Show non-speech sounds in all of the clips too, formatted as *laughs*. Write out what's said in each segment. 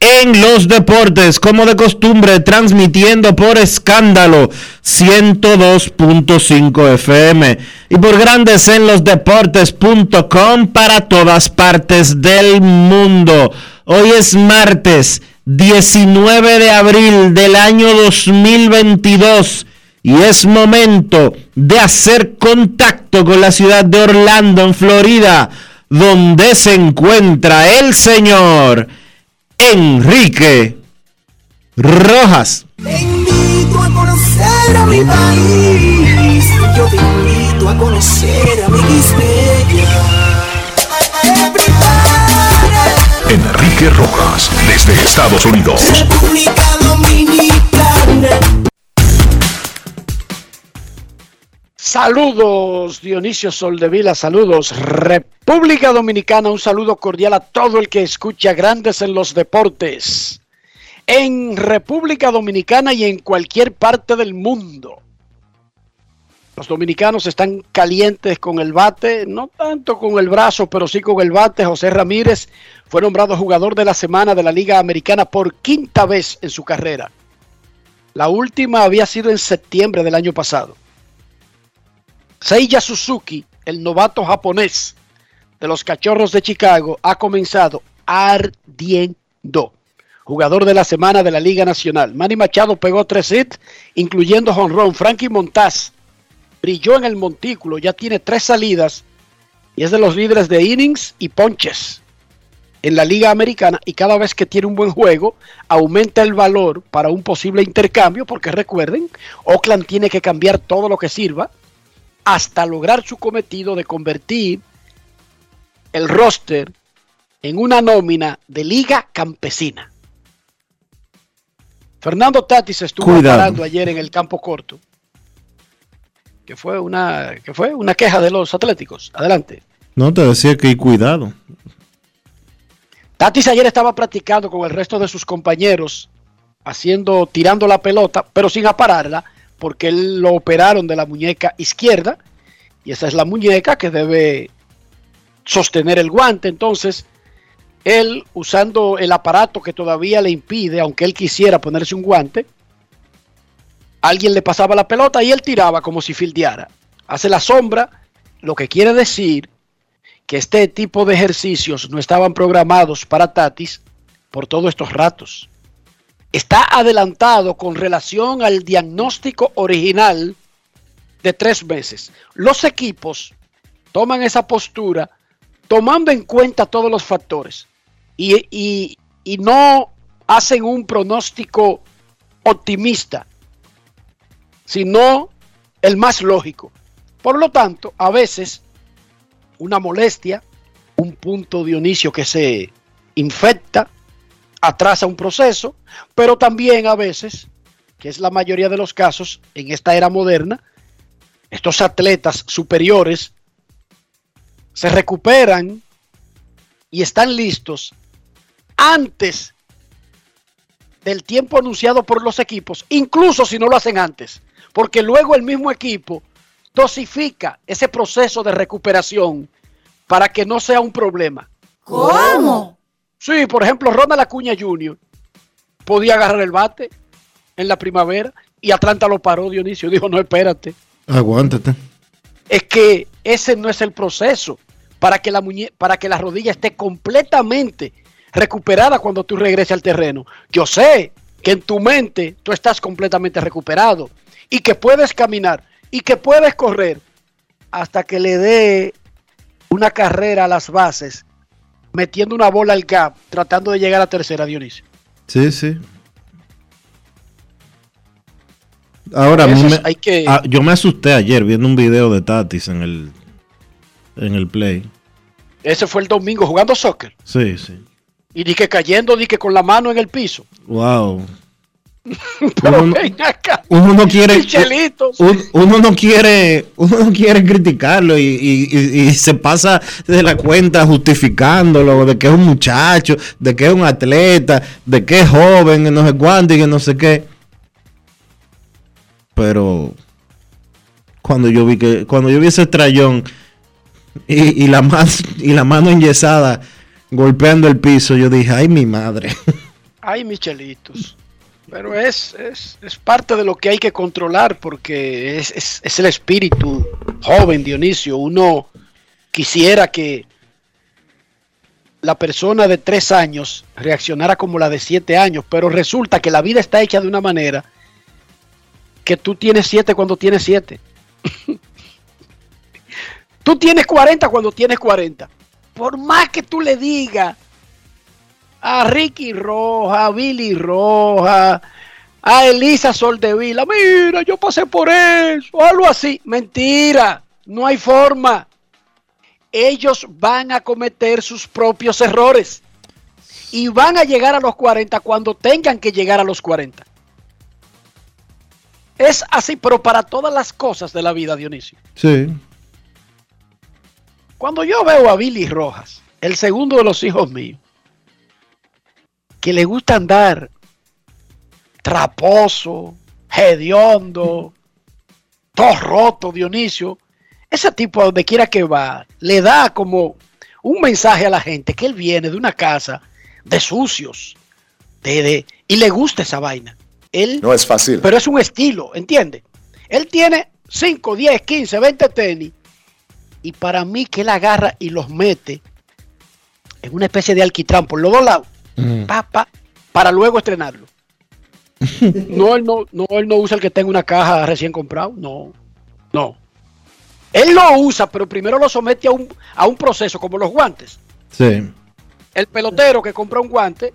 en los Deportes, como de costumbre, transmitiendo por escándalo 102.5 FM y por Grandes en los Deportes.com para todas partes del mundo. Hoy es martes 19 de abril del año 2022 y es momento de hacer contacto con la ciudad de Orlando, en Florida, donde se encuentra el señor Enrique Rojas. Te invito a conocer a mi país. Yo te invito a conocer a mi Enrique Rojas, desde Estados Unidos. República Dominicana. Saludos Dionisio Soldevila, saludos República Dominicana, un saludo cordial a todo el que escucha Grandes en los Deportes. En República Dominicana y en cualquier parte del mundo. Los dominicanos están calientes con el bate, no tanto con el brazo, pero sí con el bate. José Ramírez fue nombrado jugador de la semana de la Liga Americana por quinta vez en su carrera. La última había sido en septiembre del año pasado. Seiya Suzuki, el novato japonés de los Cachorros de Chicago, ha comenzado ardiendo. Jugador de la semana de la Liga Nacional. Manny Machado pegó tres hits, incluyendo jonrón. Frankie Montaz brilló en el montículo, ya tiene tres salidas y es de los líderes de innings y ponches en la Liga Americana y cada vez que tiene un buen juego aumenta el valor para un posible intercambio porque recuerden, Oakland tiene que cambiar todo lo que sirva hasta lograr su cometido de convertir el roster en una nómina de liga campesina. Fernando Tatis estuvo Cuidado. parando ayer en el campo corto que fue una que fue una queja de los Atléticos. Adelante. No te decía que hay cuidado. Tatis ayer estaba practicando con el resto de sus compañeros, haciendo, tirando la pelota, pero sin apararla, porque él lo operaron de la muñeca izquierda, y esa es la muñeca que debe sostener el guante. Entonces, él usando el aparato que todavía le impide, aunque él quisiera ponerse un guante, alguien le pasaba la pelota y él tiraba como si fildeara. Hace la sombra, lo que quiere decir que este tipo de ejercicios no estaban programados para Tatis por todos estos ratos. Está adelantado con relación al diagnóstico original de tres meses. Los equipos toman esa postura tomando en cuenta todos los factores y, y- no hacen un pronóstico optimista sino el más lógico. Por lo tanto, a veces una molestia, un punto Dionisio que se infecta, atrasa un proceso, pero también a veces, que es la mayoría de los casos en esta era moderna, estos atletas superiores se recuperan y están listos antes del tiempo anunciado por los equipos, incluso si no lo hacen antes, porque luego el mismo equipo dosifica ese proceso de recuperación para que no sea un problema. ¿Cómo? Sí, por ejemplo, Ronald Acuña Jr. podía agarrar el bate en la primavera y Atlanta lo paró, Dionisio. Dijo, no, espérate. Aguántate. Es que ese no es el proceso para que la, muñe para que la rodilla esté completamente recuperada cuando tú regreses al terreno. Yo sé que en tu mente tú estás completamente recuperado y que puedes caminar y que puedes correr hasta que le dé una carrera a las bases, metiendo una bola al gap, tratando de llegar a tercera, Dionisio. Sí, sí. Ahora, me- es- hay que- ah, yo me asusté ayer viendo un video de Tatis en el, en el play. Ese fue el domingo jugando soccer. Sí, sí. Y di que cayendo, di que con la mano en el piso. Wow. Uno- no quiere. Uno no quiere. Uno no quiere criticarlo y, y- y- y se pasa de la cuenta justificándolo de que es un muchacho, de que es un atleta, de que es joven, que no sé cuánto y que no sé qué. Pero cuando yo vi que cuando yo vi ese trayón y, y la mano y la mano enyesada golpeando el piso, yo dije, ay mi madre. Ay, Michelitos. Pero es, es, es parte de lo que hay que controlar porque es, es- es el espíritu joven, Dionisio. Uno quisiera que la persona de tres años reaccionara como la de siete años, pero resulta que la vida está hecha de una manera que tú tienes siete cuando tienes siete. *laughs* tú tienes 40 cuando tienes 40. Por más que tú le digas a Ricky Roja, a Billy Roja, a Elisa Soldevila, mira, yo pasé por eso, algo así. Mentira, no hay forma. Ellos van a cometer sus propios errores y van a llegar a los 40 cuando tengan que llegar a los 40. Es así, pero para todas las cosas de la vida, Dionisio. Sí. Cuando yo veo a Billy Rojas, el segundo de los hijos míos, que le gusta andar traposo, hediondo, todo roto, Dionisio, ese tipo a donde quiera que va, le da como un mensaje a la gente que él viene de una casa de sucios, de, de- y le gusta esa vaina. Él No es fácil. pero es un estilo, ¿entiende? Él tiene 5, 10, 15, 20 tenis y para mí que él agarra y los mete en una especie de alquitrán por los dos lados, Mm. pa, pa, para luego estrenarlo. *laughs* No él no, no, él no usa el que tenga una caja recién comprado, no, no. Él lo usa, pero primero lo somete a un, a un proceso como los guantes. Sí. El pelotero que compra un guante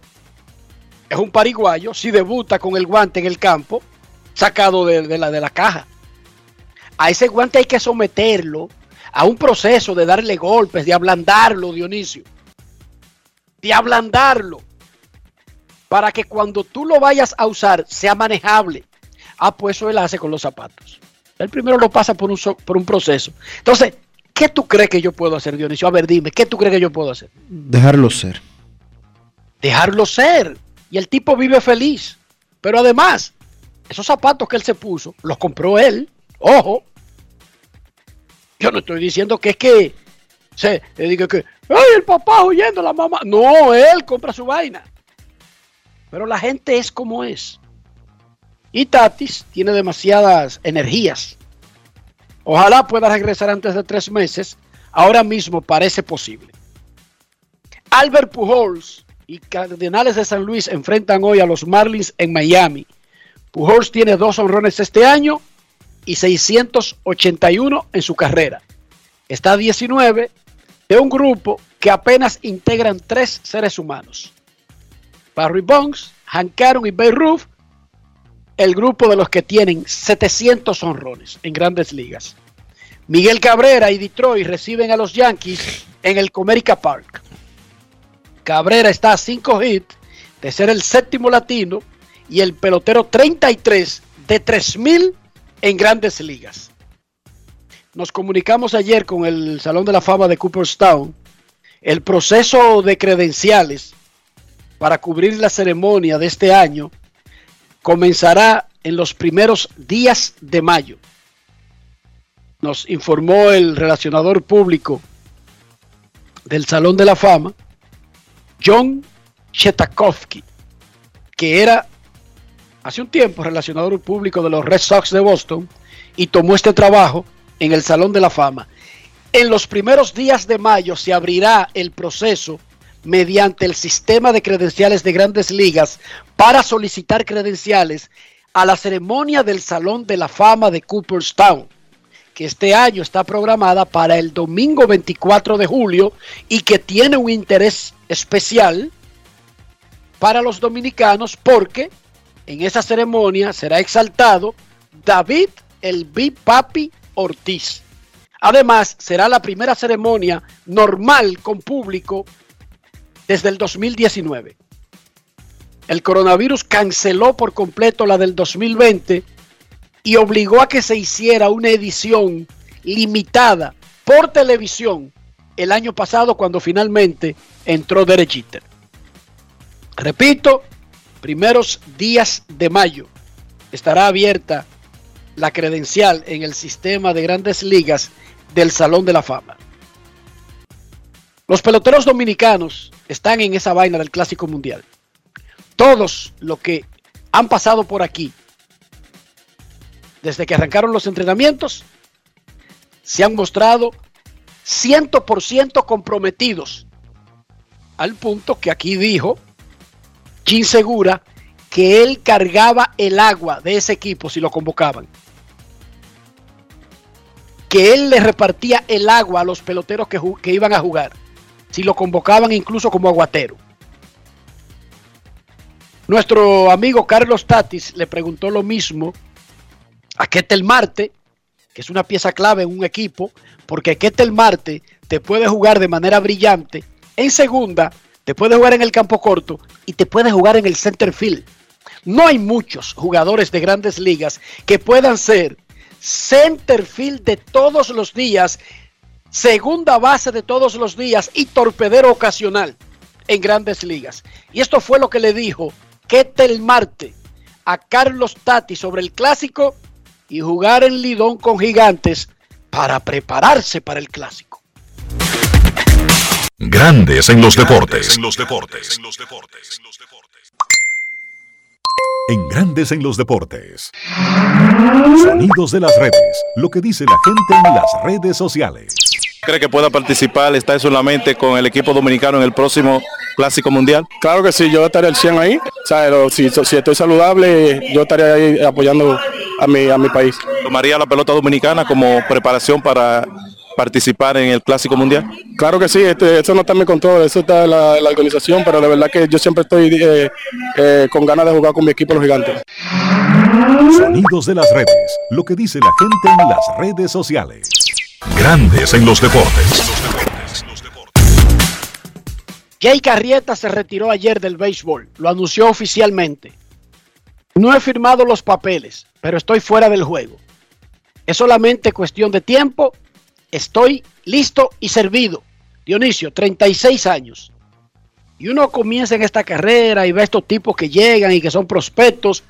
es un pariguayo, si debuta con el guante en el campo, sacado de, de la, de la caja. A ese guante hay que someterlo a un proceso de darle golpes, de ablandarlo, Dionisio. De ablandarlo. Para que cuando tú lo vayas a usar sea manejable. Ah, pues eso él hace con los zapatos. Él primero lo pasa por un, so- por un proceso. Entonces, ¿qué tú crees que yo puedo hacer, Dionisio? A ver, dime, ¿qué tú crees que yo puedo hacer? Dejarlo ser. dejarlo ser. Y el tipo vive feliz. Pero además, esos zapatos que él se puso, los compró él. Ojo. Yo no estoy diciendo que es que se le diga que, ay, el papá huyendo, la mamá. No, él compra su vaina. Pero la gente es como es. Y Tatis tiene demasiadas energías. Ojalá pueda regresar antes de tres meses. Ahora mismo parece posible. Albert Pujols y Cardenales de San Luis enfrentan hoy a los Marlins en Miami. Pujols tiene dos honrones este año y 681 en su carrera. Está a 19 de un grupo que apenas integran tres seres humanos. Barry Bonds, Hank Aaron y Bay Ruth, el grupo de los que tienen 700 honrones en grandes ligas. Miguel Cabrera y Detroit reciben a los Yankees en el Comerica Park. Cabrera está a 5 hits de ser el séptimo latino y el pelotero 33 de 3000 en grandes ligas. nos comunicamos ayer con el Salón de la Fama de Cooperstown. El proceso de credenciales para cubrir la ceremonia de este año comenzará en los primeros días de mayo. Nos informó el relacionador público del Salón de la Fama, John Chetakovsky, que era hace un tiempo relacionador público de los Red Sox de Boston y tomó este trabajo en el Salón de la Fama. En los primeros días de mayo se abrirá el proceso mediante el sistema de credenciales de grandes ligas para solicitar credenciales a la ceremonia del Salón de la Fama de Cooperstown, que este año está programada para el domingo 24 de julio y que tiene un interés especial para los dominicanos porque en esa ceremonia será exaltado David el Big Papi Ortiz. Además, será la primera ceremonia normal con público desde el 2019. El coronavirus canceló por completo la del 2020 y obligó a que se hiciera una edición limitada por televisión el año pasado cuando finalmente entró Derek Repito, primeros días de mayo estará abierta la credencial en el sistema de grandes ligas del Salón de la Fama. Los peloteros dominicanos están en esa vaina del Clásico Mundial. Todos los que han pasado por aquí, desde que arrancaron los entrenamientos, se han mostrado 100% comprometidos. Al punto que aquí dijo Jim Segura que él cargaba el agua de ese equipo si lo convocaban que él le repartía el agua a los peloteros que, que iban a jugar, si lo convocaban incluso como aguatero. Nuestro amigo Carlos Tatis le preguntó lo mismo a Ketel Marte, que es una pieza clave en un equipo, porque Ketel Marte te puede jugar de manera brillante en segunda, te puede jugar en el campo corto y te puede jugar en el center field. No hay muchos jugadores de grandes ligas que puedan ser centerfield de todos los días, segunda base de todos los días y torpedero ocasional en grandes ligas. Y esto fue lo que le dijo Ketel Marte a Carlos Tati sobre el clásico y jugar en Lidón con gigantes para prepararse para el clásico. Grandes en los deportes. En los deportes. En los deportes. En Grandes en los deportes. Sonidos de las redes. Lo que dice la gente en las redes sociales. ¿Cree que pueda participar, estar solamente con el equipo dominicano en el próximo Clásico Mundial? Claro que sí, yo estaré al 100 ahí. si, si, estoy saludable, yo estaré ahí apoyando a mi, a mi país. ¿Tomaría la pelota dominicana como preparación para participar en el Clásico Mundial? Claro que sí, este, eso no está en mi control, eso está en la, organización, pero la verdad que yo siempre estoy eh, eh, con ganas de jugar con mi equipo los gigantes. Sonidos de las redes, lo que dice la gente en las redes sociales. Grandes en los deportes. Jay Carrieta se retiró ayer del béisbol, lo anunció oficialmente. No he firmado los papeles, pero estoy fuera del juego. Es solamente cuestión de tiempo estoy listo y servido. Dionisio, 36 años. Y uno comienza en esta carrera y ve a estos tipos que llegan y que son prospectos.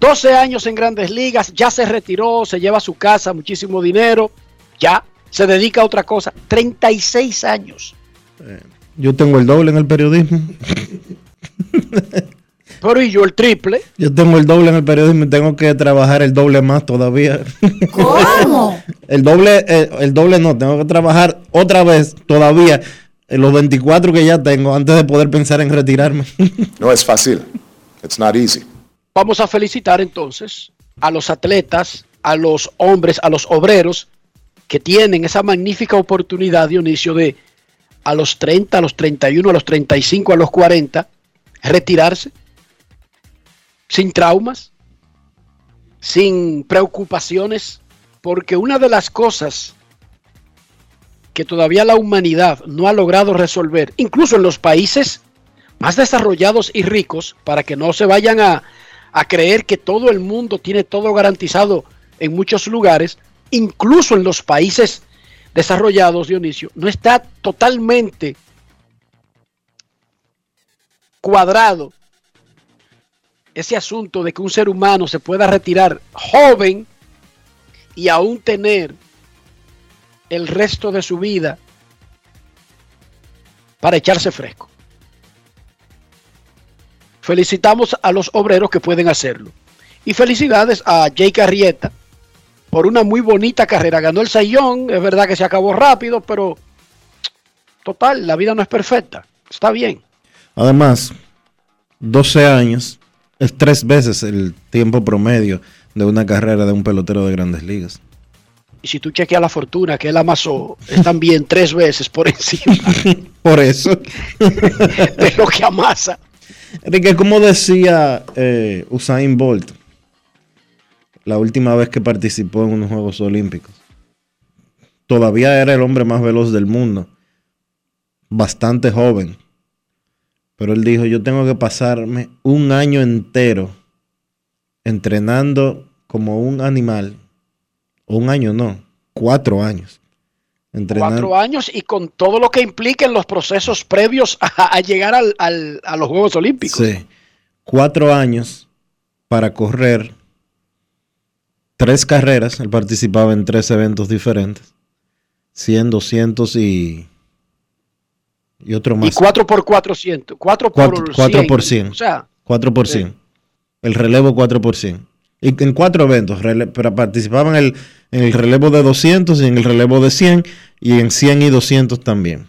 12 años en grandes ligas, ya se retiró, se lleva a su casa muchísimo dinero, ya se dedica a otra cosa. 36 años. Eh, yo tengo el doble en el periodismo. *laughs* Pero y yo el triple. Yo tengo el doble en el periodismo y tengo que trabajar el doble más todavía. ¿Cómo? *laughs* el doble, eh, el, doble no, tengo que trabajar otra vez todavía en los 24 que ya tengo antes de poder pensar en retirarme. *laughs* no es fácil. It's not easy. Vamos a felicitar entonces a los atletas, a los hombres, a los obreros que tienen esa magnífica oportunidad, Dionisio, de a los 30, a los 31, a los 35, a los 40, retirarse sin traumas, sin preocupaciones, porque una de las cosas que todavía la humanidad no ha logrado resolver, incluso en los países más desarrollados y ricos, para que no se vayan a, creer que todo el mundo tiene todo garantizado en muchos lugares, incluso en los países desarrollados, Dionisio, no está totalmente cuadrado ese asunto de que un ser humano se pueda retirar joven y aún tener el resto de su vida para echarse fresco. Felicitamos a los obreros que pueden hacerlo. Y felicidades a Jake Arrieta por una muy bonita carrera. Ganó el Sayón, es verdad que se acabó rápido, pero total, la vida no es perfecta. Está bien. Además, 12 años es tres veces el tiempo promedio de una carrera de un pelotero de grandes ligas. Y si tú chequeas la fortuna que él amasó, es también tres veces por *laughs* encima *laughs* Por eso. de lo que amasa. Enrique, como decía eh, Usain Bolt la última vez que participó en unos Juegos Olímpicos? Todavía era el hombre más veloz del mundo. Bastante joven. Pero él dijo, yo tengo que pasarme un año entero entrenando como un animal. Un año no, cuatro años. Entrenando. Cuatro años y con todo lo que implica en los procesos previos a, a llegar al- al- a los Juegos Olímpicos. Sí. Cuatro años para correr tres carreras. Él participaba en tres eventos diferentes. 100, 200 y, y otro más. Y 4 por 400. 4 por Cuatro- cuatro 100. por cien. O sea, 4 por 100. El relevo 4 por 100. Y en cuatro eventos, participaban en el, en el relevo de 200 y en el relevo de 100 y en 100 y 200 también.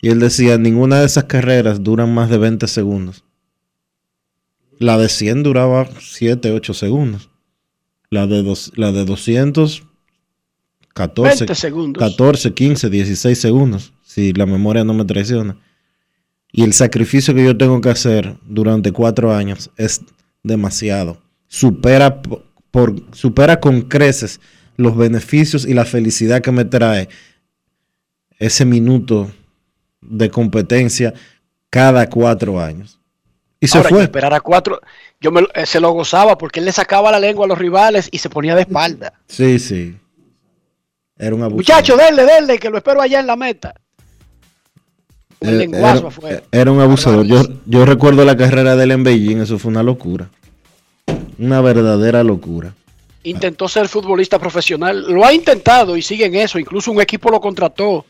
Y él decía, ninguna de esas carreras duran más de 20 segundos. La de 100 duraba 7, 8 segundos. La de, dos, la de 200, 14, 20 segundos. 14, 15, 16 segundos, si la memoria no me traiciona. Y el sacrificio que yo tengo que hacer durante cuatro años es demasiado. Supera, po- por, supera con creces los beneficios y la felicidad que me trae ese minuto de competencia cada cuatro años. Y se Ahora, fue. esperar a cuatro. Yo me eh, se lo gozaba porque él le sacaba la lengua a los rivales y se ponía de espalda. Sí, sí. Era un abuso. Muchachos, denle, denle, que lo espero allá en la meta. Un Eh, lenguazo era, afuera. era un abusador. Yo, yo recuerdo la carrera de él en Beijing, eso fue una locura. Una verdadera locura. Intentó ser futbolista profesional. Lo ha intentado y sigue en eso. Incluso un equipo lo contrató.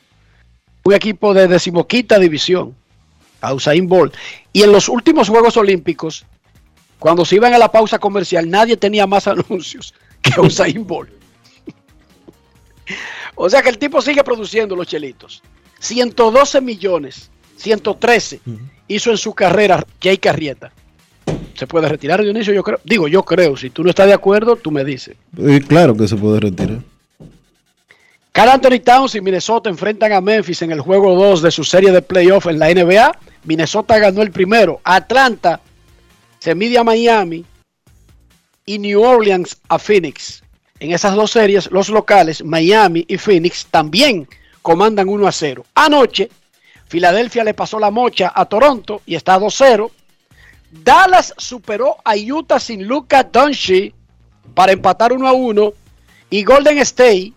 Un equipo de decimoquinta división. A Usain Bolt. Y en los últimos Juegos Olímpicos, cuando se iban a la pausa comercial, nadie tenía más *laughs* anuncios que Usain Bolt. *laughs* o sea que el tipo sigue produciendo los chelitos. 112 millones, 113 hizo en su carrera Jake Arrieta. Se puede retirar Dionisio, yo creo. Digo, yo creo. Si tú no estás de acuerdo, tú me dices. Y claro que se puede retirar. Carl Anthony Towns y Minnesota enfrentan a Memphis en el juego 2 de su serie de playoff en la NBA. Minnesota ganó el primero. Atlanta se mide a Miami y New Orleans a Phoenix. En esas dos series, los locales, Miami y Phoenix, también comandan 1 a 0. Anoche, Filadelfia le pasó la mocha a Toronto y está 2-0. Dallas superó a Utah sin Luka Doncic para empatar 1 a 1 y Golden State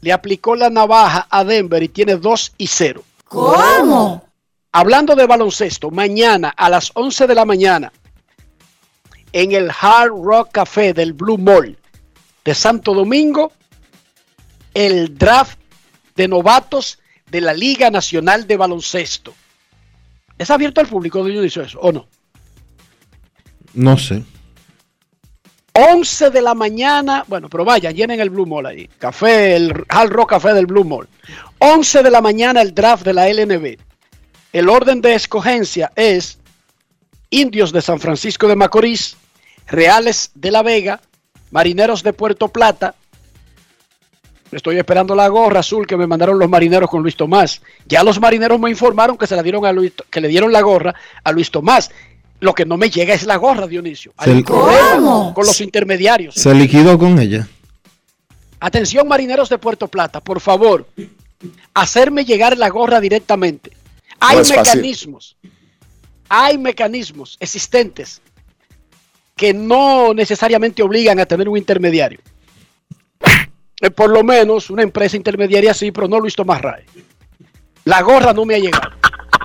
le aplicó la navaja a Denver y tiene 2 y 0. ¿Cómo? Hablando de baloncesto, mañana a las 11 de la mañana en el Hard Rock Café del Blue Mall de Santo Domingo, el draft de novatos de la Liga Nacional de Baloncesto. ¿Es abierto al público, Dionisio, eso o no? No sé. 11 de la mañana, bueno, pero vaya, llenen el Blue Mall ahí. Café, el Hard Rock Café del Blue Mall. 11 de la mañana el draft de la LNB. El orden de escogencia es Indios de San Francisco de Macorís, Reales de La Vega, Marineros de Puerto Plata. Estoy esperando la gorra azul que me mandaron los marineros con Luis Tomás. Ya los marineros me informaron que se la dieron a Luis, que le dieron la gorra a Luis Tomás. Lo que no me llega es la gorra, Dionisio. Hay Se- un problema ¿Cómo? con los intermediarios. Se liquidó con ella. Atención, marineros de Puerto Plata, por favor, hacerme llegar la gorra directamente. Hay No es fácil. mecanismos, hay mecanismos existentes que no necesariamente obligan a tener un intermediario. eh, por lo menos una empresa intermediaria sí, pero no Luis Tomás Ray. La gorra no me ha llegado.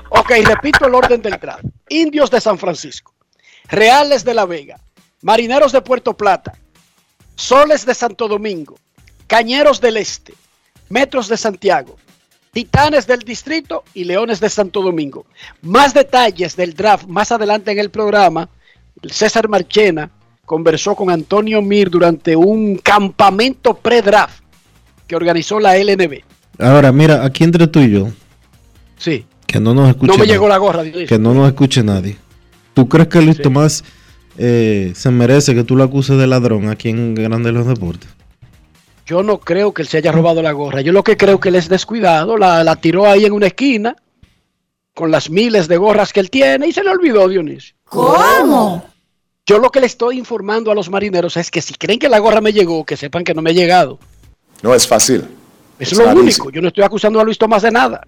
Ok, repito el orden del draft. Indios de San Francisco, Reales de La Vega, Marineros de Puerto Plata, Soles de Santo Domingo, Cañeros del Este, Metros de Santiago, Titanes del Distrito y Leones de Santo Domingo. Más detalles del draft más adelante en el programa. César Marchena conversó con Antonio Mir durante un campamento pre-draft que organizó la LNB. Ahora, mira, aquí entre tú y yo, Sí, que no nos escuche no me nadie, llegó la gorra. Dionisio. que no nos escuche nadie. ¿Tú crees que Luis Sí. Tomás eh, se merece que tú lo acuses de ladrón aquí en Grande los Deportes? Yo no creo que él se haya robado la gorra. Yo lo que creo que él es descuidado. La, la tiró ahí en una esquina con las miles de gorras que él tiene y se le olvidó, Dionisio. ¿Cómo? Yo lo que le estoy informando a los marineros es que si creen que la gorra me llegó, que sepan que no me ha llegado. No es fácil. Eso es lo único. Yo no estoy acusando a Luis Tomás de nada.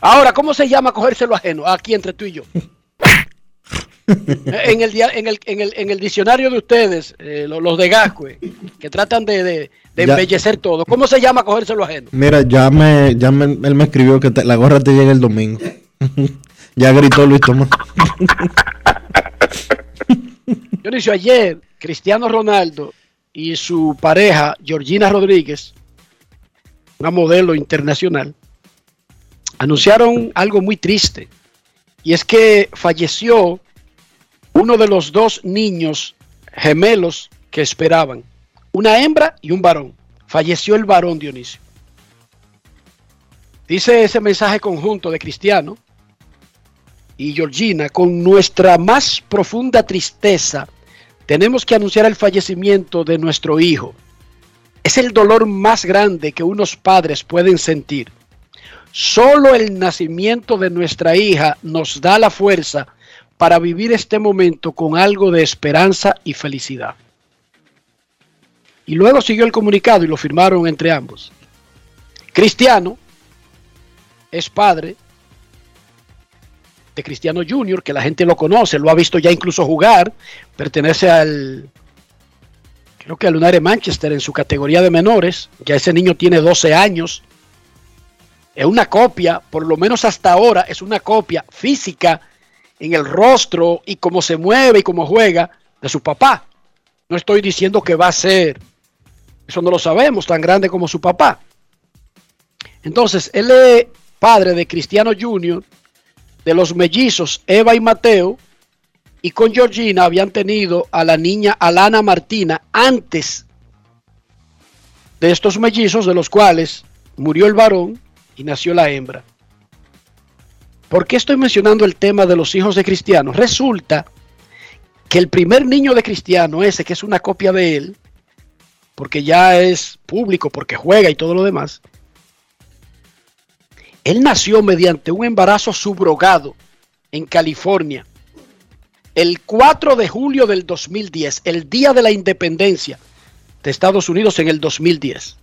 Ahora, ¿cómo se llama cogérselo ajeno? Aquí entre tú y yo. *laughs* en, el, en, el, en, el, en el diccionario de ustedes, eh, lo- los de Gascue, que tratan de, de- de embellecer todo, ¿cómo se llama cogérselo ajeno? Mira, ya me, ya me, él me escribió que te- la gorra te llega el domingo. *laughs* ya gritó Luis Tomás. *laughs* Dionisio, ayer Cristiano Ronaldo y su pareja Georgina Rodríguez, una modelo internacional, anunciaron algo muy triste. Y es que falleció uno de los dos niños gemelos que esperaban, una hembra y un varón. Falleció el varón Dionisio. Dice ese mensaje conjunto de Cristiano y Georgina, con nuestra más profunda tristeza, tenemos que anunciar el fallecimiento de nuestro hijo. Es el dolor más grande que unos padres pueden sentir. Solo el nacimiento de nuestra hija nos da la fuerza para vivir este momento con algo de esperanza y felicidad. Y luego siguió el comunicado y lo firmaron entre ambos. Cristiano es padre de Cristiano Junior, que la gente lo conoce, lo ha visto ya incluso jugar, pertenece al, creo que al United Manchester en su categoría de menores, ya ese niño tiene 12 años, es una copia, por lo menos hasta ahora, es una copia física en el rostro y cómo se mueve y cómo juega de su papá. No estoy diciendo que va a ser, eso no lo sabemos, tan grande como su papá. Entonces, él es padre de Cristiano Junior, de los mellizos Eva y Mateo, y con Georgina habían tenido a la niña Alana Martina antes de estos mellizos, de los cuales murió el varón y nació la hembra. ¿Por qué estoy mencionando el tema de los hijos de Cristiano? Resulta que el primer niño de Cristiano, ese que es una copia de él, porque ya es público, porque juega y todo lo demás, él nació mediante un embarazo subrogado en California el 4 de julio del 2010, el día de la independencia de Estados Unidos en el 2010.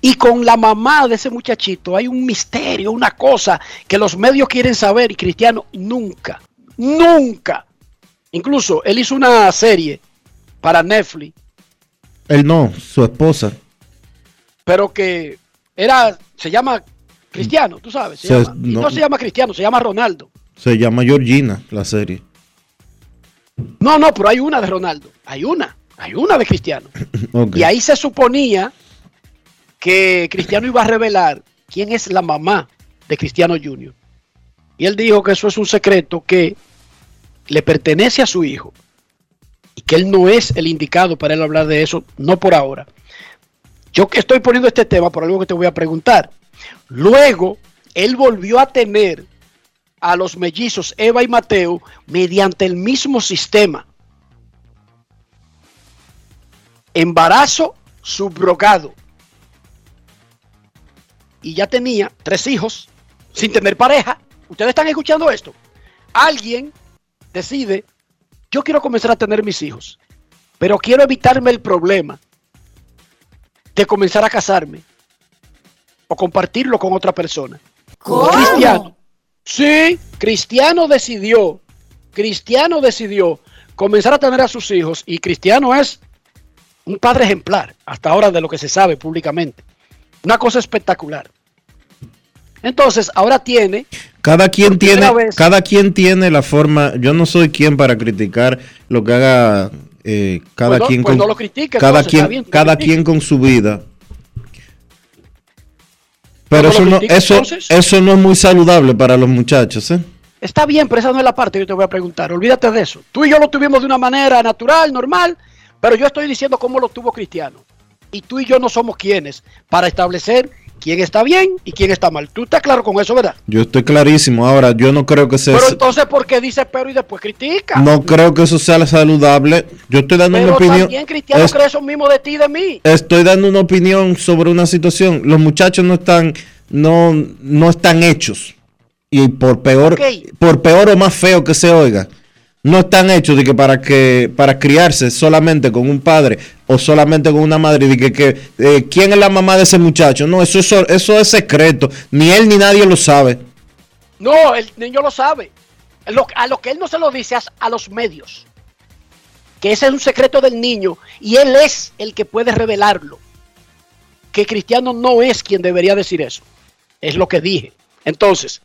Y con la mamá de ese muchachito hay un misterio, una cosa que los medios quieren saber y Cristiano nunca, nunca. Incluso él hizo una serie para Netflix, Él no, su esposa. pero que era, se llama Cristiano, tú sabes. Se Se- llama- no. no. se llama Cristiano, se llama Ronaldo. Se llama Georgina, la serie. No, no, pero hay una de Ronaldo. Hay una, hay una de Cristiano. *laughs* Y ahí se suponía que Cristiano iba a revelar quién es la mamá de Cristiano Junior. Y él dijo que eso es un secreto que le pertenece a su hijo y que él no es el indicado para él hablar de eso, no por ahora. Yo que estoy poniendo este tema por algo que te voy a preguntar. Luego, él volvió a tener a los mellizos Eva y Mateo mediante el mismo sistema. Embarazo subrogado. Y ya tenía tres hijos sin tener pareja. Ustedes están escuchando esto. Alguien decide, yo quiero comenzar a tener mis hijos, pero quiero evitarme el problema de comenzar a casarme o compartirlo con otra persona. Cristiano. Sí, Cristiano decidió, Cristiano decidió comenzar a tener a sus hijos y Cristiano es Un padre ejemplar, hasta ahora de lo que se sabe públicamente. Una cosa espectacular. Entonces, ahora tiene Cada quien tiene, vez. cada quien tiene la forma. Yo no soy quien para criticar lo que haga eh, cada Pues no- quien pues con no lo critique, cada entonces, quien, bien, cada critique. quien con su vida. Pero no eso no, critique, eso, entonces. eso no es muy saludable para los muchachos, ¿eh? Está bien, pero esa no es la parte que yo te voy a preguntar. Olvídate de eso. Tú y yo lo tuvimos de una manera natural, normal, pero yo estoy diciendo cómo lo tuvo Cristiano. Y tú y yo no somos quienes para establecer quién está bien y quién está mal. Tú estás claro con eso, ¿verdad? Yo estoy clarísimo. Ahora, yo no creo que sea, Pero entonces, ¿por qué dices pero y después critica? no creo que eso sea saludable. Yo estoy dando una opinión. también Cristiano es- cree eso mismo de ti y de mí. estoy dando una opinión sobre una situación. Los muchachos no están, no, no están hechos. Y por peor, por peor o más feo que se oiga, no están hechos de que para que, para criarse solamente con un padre o solamente con una madre, de que, que, eh, quién es la mamá de ese muchacho. No, eso, eso, eso es secreto. Ni él ni nadie lo sabe. No, el niño lo sabe. A lo que él no se lo dice a los medios. Que ese es un secreto del niño y él es el que puede revelarlo. Que Cristiano no es quien debería decir eso. Es lo que dije. Entonces,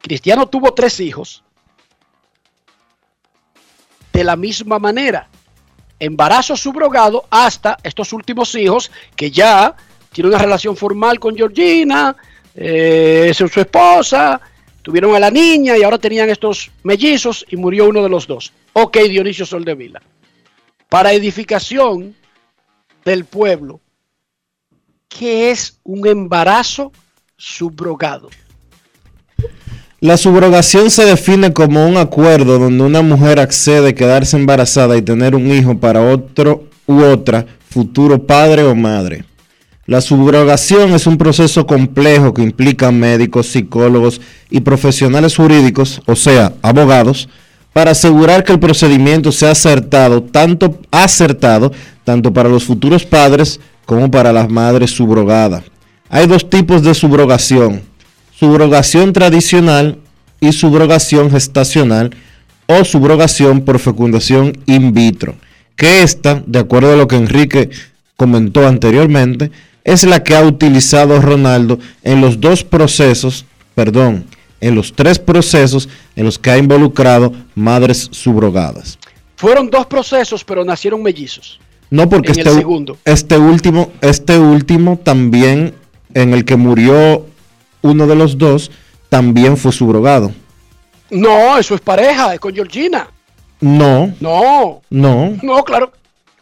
Cristiano tuvo tres hijos de la misma manera. Embarazo subrogado hasta estos últimos hijos que ya tiene una relación formal con Georgina, eh, es su esposa, tuvieron a la niña y ahora tenían estos mellizos y murió uno de los dos. Ok, Dionisio Soldevila. Para edificación del pueblo, ¿qué es un embarazo subrogado? La subrogación se define como un acuerdo donde una mujer accede a quedarse embarazada y tener un hijo para otro u otra futuro padre o madre. La subrogación es un proceso complejo que implica médicos, psicólogos y profesionales jurídicos, o sea, abogados, para asegurar que el procedimiento sea acertado, tanto acertado, tanto para los futuros padres como para las madres subrogadas. Hay dos tipos de subrogación subrogación tradicional y subrogación gestacional o subrogación por fecundación in vitro, que esta, de acuerdo a lo que Enrique comentó anteriormente, es la que ha utilizado Ronaldo en los dos procesos, perdón, en los tres procesos en los que ha involucrado madres subrogadas. Fueron dos procesos, pero nacieron mellizos. No porque En el este, segundo. este último, este último también en el que murió uno de los dos también fue subrogado. No, eso es pareja, es con Georgina. No, No, no. no, claro,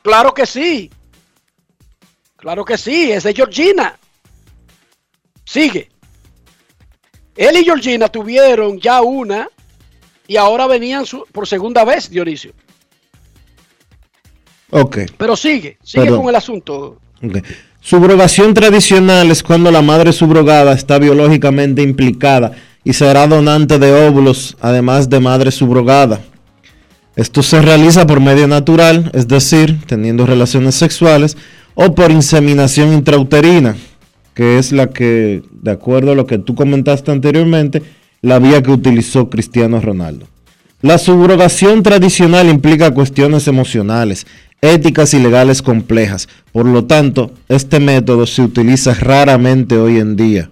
claro que sí. Claro que sí, es de Georgina. Sigue. Él y Georgina tuvieron ya una y ahora venían su- por segunda vez, Dionisio. Ok. Pero sigue, sigue Perdón. con el asunto. ok. Subrogación tradicional es cuando la madre subrogada está biológicamente implicada y será donante de óvulos, además de madre subrogada. Esto se realiza por medio natural, es decir, teniendo relaciones sexuales, o por inseminación intrauterina, que es la que, de acuerdo a lo que tú comentaste anteriormente, la vía que utilizó Cristiano Ronaldo. La subrogación tradicional implica cuestiones emocionales, éticas y legales complejas. Por lo tanto, este método se utiliza raramente hoy en día.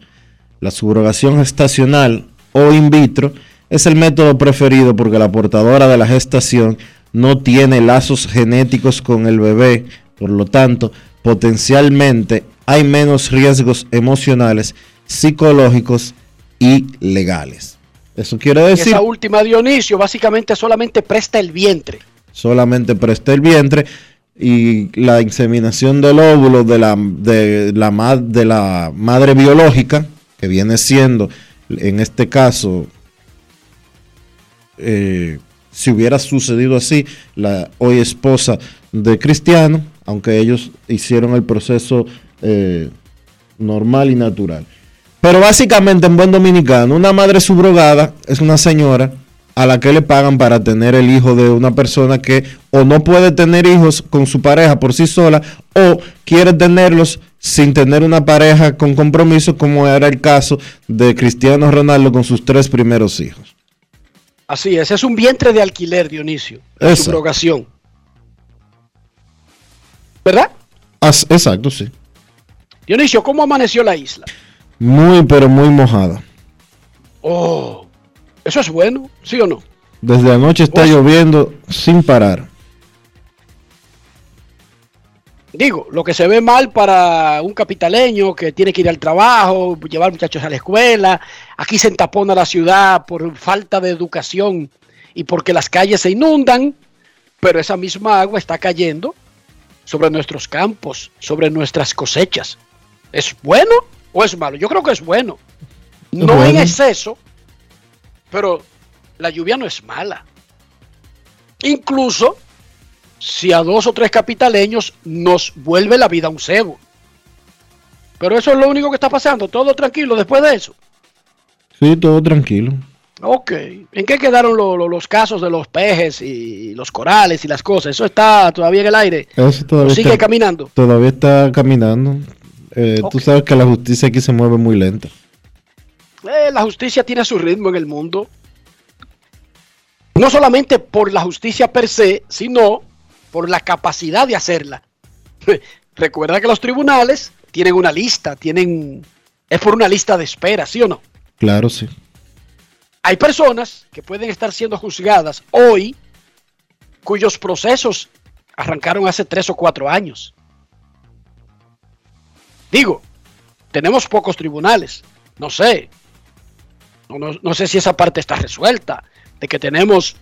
La subrogación gestacional o in vitro es el método preferido porque la portadora de la gestación no tiene lazos genéticos con el bebé, por lo tanto, potencialmente hay menos riesgos emocionales, psicológicos y legales. Eso quiere decir Esa última, Dionisio, básicamente solamente presta el vientre. Solamente presta el vientre y la inseminación del óvulo de la, de la madre biológica, que viene siendo, en este caso, eh, si hubiera sucedido así, la hoy esposa de Cristiano, aunque ellos hicieron el proceso eh, normal y natural. Pero básicamente en buen dominicano, una madre subrogada es una señora a la que le pagan para tener el hijo de una persona que o no puede tener hijos con su pareja por sí sola o quiere tenerlos sin tener una pareja con compromiso como era el caso de Cristiano Ronaldo con sus tres primeros hijos. Así es, es un vientre de alquiler, Dionisio. de. Subrogación. ¿Verdad? As- exacto, sí. Dionisio, ¿cómo amaneció la isla? Muy, pero muy mojada. Oh, eso es bueno, ¿sí o no? Desde anoche está Pues- lloviendo sin parar. Digo, lo que se ve mal para un capitaleño que tiene que ir al trabajo, llevar muchachos a la escuela, aquí se entapona la ciudad por falta de educación y porque las calles se inundan, pero esa misma agua está cayendo sobre nuestros campos, sobre nuestras cosechas. ¿Es bueno o es malo? Yo creo que es bueno. No en exceso, pero la lluvia no es mala. Incluso si a dos o tres capitaleños nos vuelve la vida un cebo. Pero eso es lo único que está pasando, todo tranquilo después de eso. Sí, todo tranquilo. Ok, ¿en qué quedaron lo- lo- los casos de los pejes y los corales y las cosas? Eso está todavía en el aire. Eso ¿O todavía sigue está, caminando? todavía está caminando. Eh, Tú sabes que la justicia aquí se mueve muy lenta. Eh, la justicia tiene su ritmo en el mundo. No solamente por la justicia per se, sino por la capacidad de hacerla. *laughs* Recuerda que los tribunales tienen una lista, tienen... Es por una lista de espera, ¿sí o no? Claro, sí. Hay personas que pueden estar siendo juzgadas hoy cuyos procesos arrancaron hace tres o cuatro años. Digo, tenemos pocos tribunales, no sé. No, no- no sé si esa parte está resuelta, de que tenemos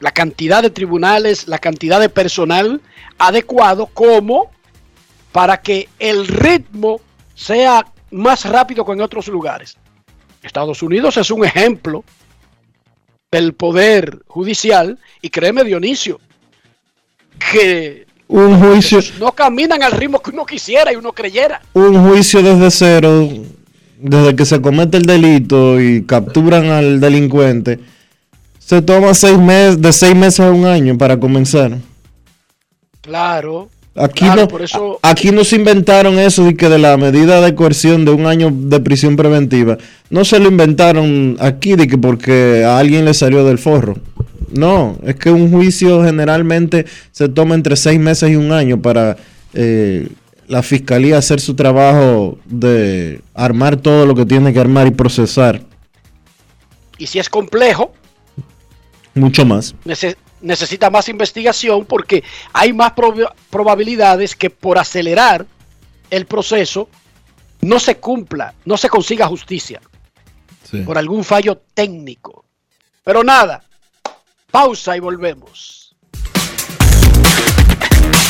la cantidad de tribunales, la cantidad de personal adecuado como para que el ritmo sea más rápido que en otros lugares. Estados Unidos es un ejemplo del poder judicial y créeme Dionisio que Un juicio, no caminan al ritmo que uno quisiera y uno creyera. un juicio desde cero, desde que se comete el delito y capturan al delincuente, se toma seis meses, de seis meses a un año para comenzar. Claro. Aquí, Claro, no, por eso- a- aquí no se inventaron eso de que de la medida de coerción de un año de prisión preventiva. No se lo inventaron aquí de que porque a alguien le salió del forro. No, es que un juicio generalmente se toma entre seis meses y un año para eh, la fiscalía hacer su trabajo de armar todo lo que tiene que armar y procesar. Y si es complejo, Mucho más. nece- necesita más investigación porque hay más prob- probabilidades que por acelerar el proceso no se cumpla, no se consiga justicia Sí. por algún fallo técnico. Pero nada, pausa y volvemos.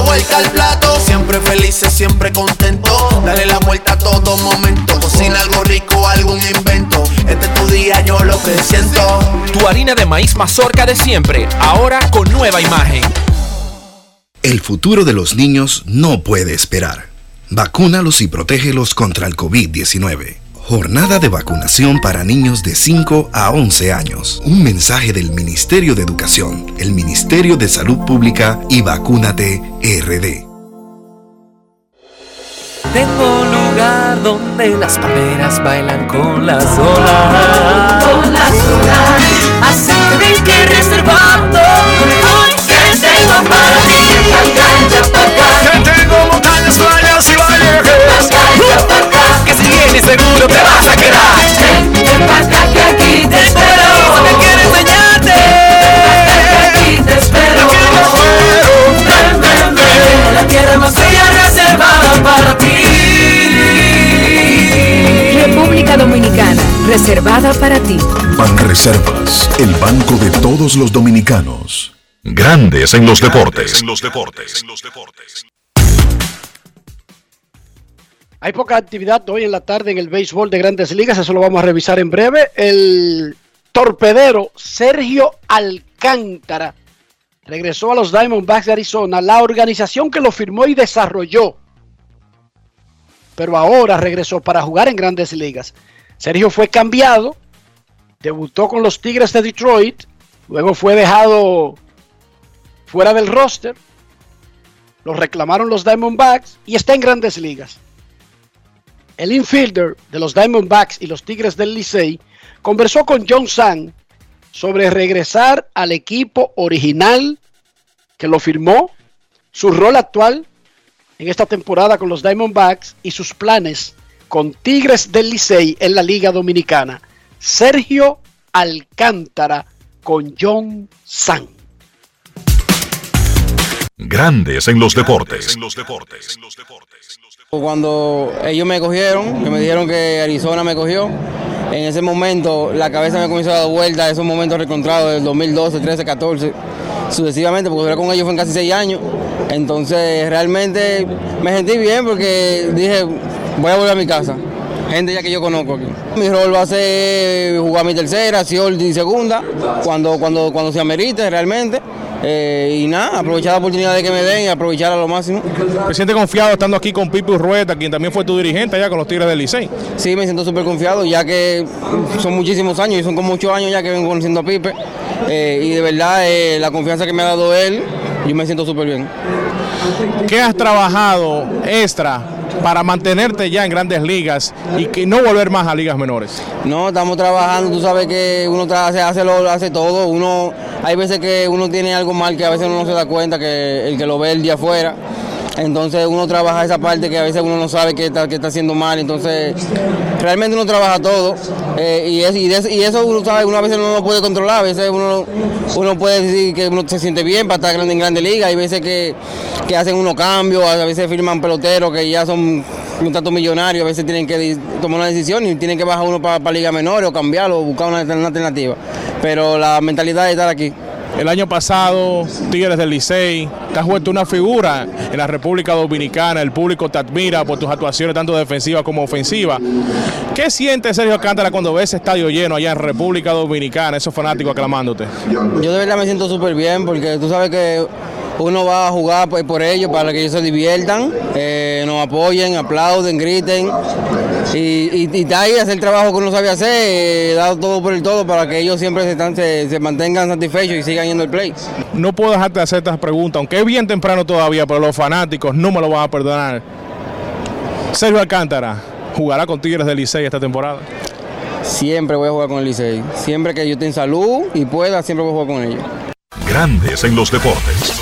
La vuelta al plato, siempre felices, siempre contento. Dale la vuelta a todo momento. Cocina algo rico, algún invento. Este es tu día, yo lo que siento. Tu harina de maíz mazorca de siempre, ahora con nueva imagen. El futuro de los niños no puede esperar. Vacúnalos y protégelos contra el COVID-19. Jornada de vacunación para niños de 5 a 11 años. Un mensaje del Ministerio de Educación, el Ministerio de Salud Pública y Vacúnate RD. Tengo un lugar donde las palmeras bailan con las olas. Con las olas. Así que ven que reservando. Hoy que tengo para ti. Que tengo montañas, playas y valles. Seguro te vas a quedar. Ven, ven pa' acá que aquí te espero. Porque quiero enseñarte. Aquí te espero. Ven, ven, ven. La tierra más bella reservada para ti. República Dominicana, reservada para ti. Banreservas, el banco de todos los dominicanos. Grandes en los deportes. Hay poca actividad hoy en la tarde en el béisbol de grandes ligas, eso lo vamos a revisar en breve. El torpedero Sergio Alcántara regresó a los Diamondbacks de Arizona, la organización que lo firmó y desarrolló pero ahora regresó para jugar en grandes ligas. Sergio fue cambiado, debutó con los Tigres de Detroit, luego fue dejado fuera del roster, lo reclamaron los Diamondbacks y está en grandes ligas. El infielder de los Diamondbacks y los Tigres del Licey conversó con John Sang sobre regresar al equipo original que lo firmó, su rol actual en esta temporada con los Diamondbacks y sus planes con Tigres del Licey en la Liga Dominicana. Sergio Alcántara con John San. Grandes en los deportes. Cuando ellos me cogieron, que me dijeron que Arizona me cogió, en ese momento la cabeza me comenzó a dar vuelta, esos momentos recontrados del 2012, 13, 14, sucesivamente, porque duré con ellos fue en casi seis años. Entonces realmente me sentí bien porque dije, voy a volver a mi casa. Gente ya que yo conozco aquí. Mi rol va a ser jugar mi tercera, y segunda, cuando, cuando, cuando se amerite realmente. Eh, y nada, aprovechar la oportunidad de que me den y aprovechar a lo máximo. ¿Te sientes confiado estando aquí con Pipo Rueta, quien también fue tu dirigente allá con los Tigres del Licey? Sí, me siento súper confiado, ya que son muchísimos años y son como ocho años ya que vengo conociendo a Pipe. Eh, y de verdad, eh, la confianza que me ha dado él, yo me siento súper bien. ¿Qué has trabajado extra para mantenerte ya en grandes ligas y que no volver más a ligas menores? No, estamos trabajando, tú sabes que uno hace, hace, lo, hace todo, uno hay veces que uno tiene algo mal que a veces uno no se da cuenta que el que lo ve el día afuera. Entonces uno trabaja esa parte que a veces uno no sabe que está, que está haciendo mal. Entonces realmente uno trabaja todo. eh, y, es- y de- eso uno sabe, uno a veces no lo puede controlar. A veces uno, uno puede decir que uno se siente bien para estar en grande liga. Hay veces que, que hacen unos cambios, a veces firman peloteros que ya son un tanto millonarios. A veces tienen que tomar una decisión y tienen que bajar uno para, liga menor o cambiarlo o buscar una, una alternativa. Pero la mentalidad es estar aquí. El año pasado, Tigres del Licey, te has vuelto una figura en la República Dominicana, el público te admira por tus actuaciones tanto defensivas como ofensivas. ¿Qué siente Sergio Alcántara cuando ves estadio lleno allá en República Dominicana, esos fanáticos aclamándote? Yo de verdad me siento súper bien porque tú sabes que uno va a jugar por ellos para que ellos se diviertan, eh, nos apoyen, aplauden, griten y, y, y de ahí hacer el trabajo que uno sabe hacer, eh, dar todo por el todo para que ellos siempre se, están- se, se mantengan satisfechos y sigan yendo al play. No puedo dejarte de hacer estas preguntas, aunque es bien temprano todavía, pero los fanáticos no me lo van a perdonar. Sergio Alcántara, ¿jugará con Tigres del Licey esta temporada? Siempre voy a jugar con el Licey, siempre que yo esté en salud y pueda, siempre voy a jugar con ellos. Grandes en los deportes.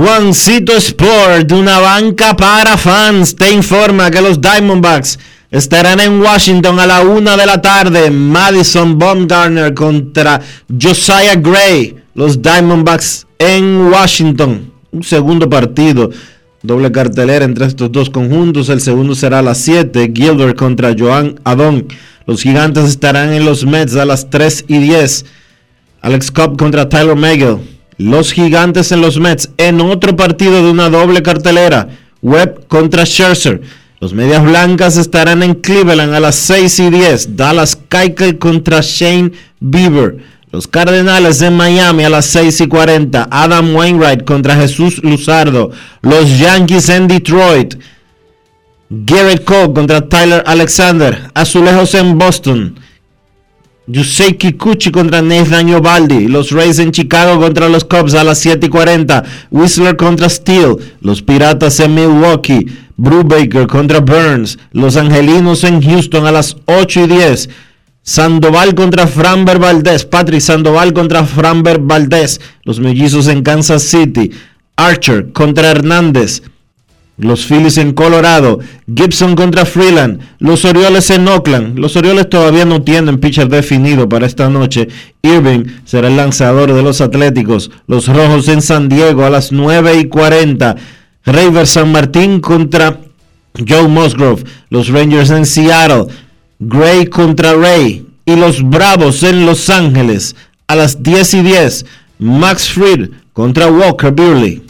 Juancito Sport, una banca para fans, te informa que los Diamondbacks estarán en Washington a la una de la tarde. Madison Baumgartner contra Josiah Gray. Los Diamondbacks en Washington. Un segundo partido. Doble cartelera entre estos dos conjuntos. El segundo será a las 7. Gilbert contra Joan Adon. Los gigantes estarán en los Mets a las 3 y 10. Alex Cobb contra Tyler Megill. Los gigantes en los Mets en otro partido de una doble cartelera. Webb contra Scherzer. Los medias blancas estarán en Cleveland a las 6 y 10. Dallas Keuchel contra Shane Bieber. Los Cardenales en Miami a las 6 y 40. Adam Wainwright contra Jesús Luzardo. Los Yankees en Detroit. Garrett Cole contra Tyler Alexander. Azulejos en Boston. Yusei Kikuchi contra Nathan Yobaldi. Los Rays en Chicago contra los Cubs a las 7 y 40. Whistler contra Steele. Los Piratas en Milwaukee. Brubaker contra Burns. Los Angelinos en Houston a las 8 y 10. Sandoval contra Framber Valdez. Patrick Sandoval contra Framber Valdez. Los Mellizos en Kansas City. Archer contra Hernández. Los Phillies en Colorado, Gibson contra Freeland, los Orioles en Oakland. Los Orioles todavía no tienen pitcher definido para esta noche. Irving será el lanzador de los Atléticos. Los Rojos en San Diego a las 9 y 40. Raver San Martín contra Joe Musgrove. Los Rangers en Seattle. Gray contra Ray. Y los Bravos en Los Ángeles a las 10 y 10. Max Fried contra Walker Buehler.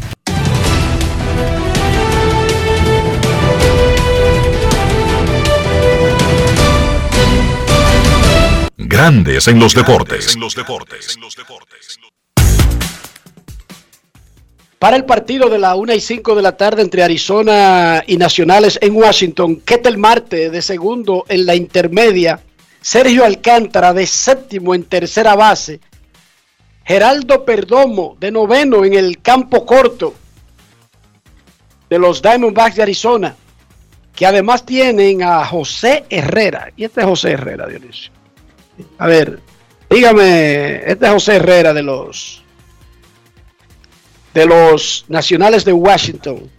Grandes en los deportes. Para el partido de la 1 y 5 de la tarde entre Arizona y Nacionales en Washington, Ketel Marte de segundo en la intermedia, Sergio Alcántara de séptimo en tercera base, Geraldo Perdomo de noveno en el campo corto de los Diamondbacks de Arizona, que además tienen a José Herrera. Y este es José Herrera, Dionisio. A ver, dígame, este es José Herrera de los de los Nacionales de Washington.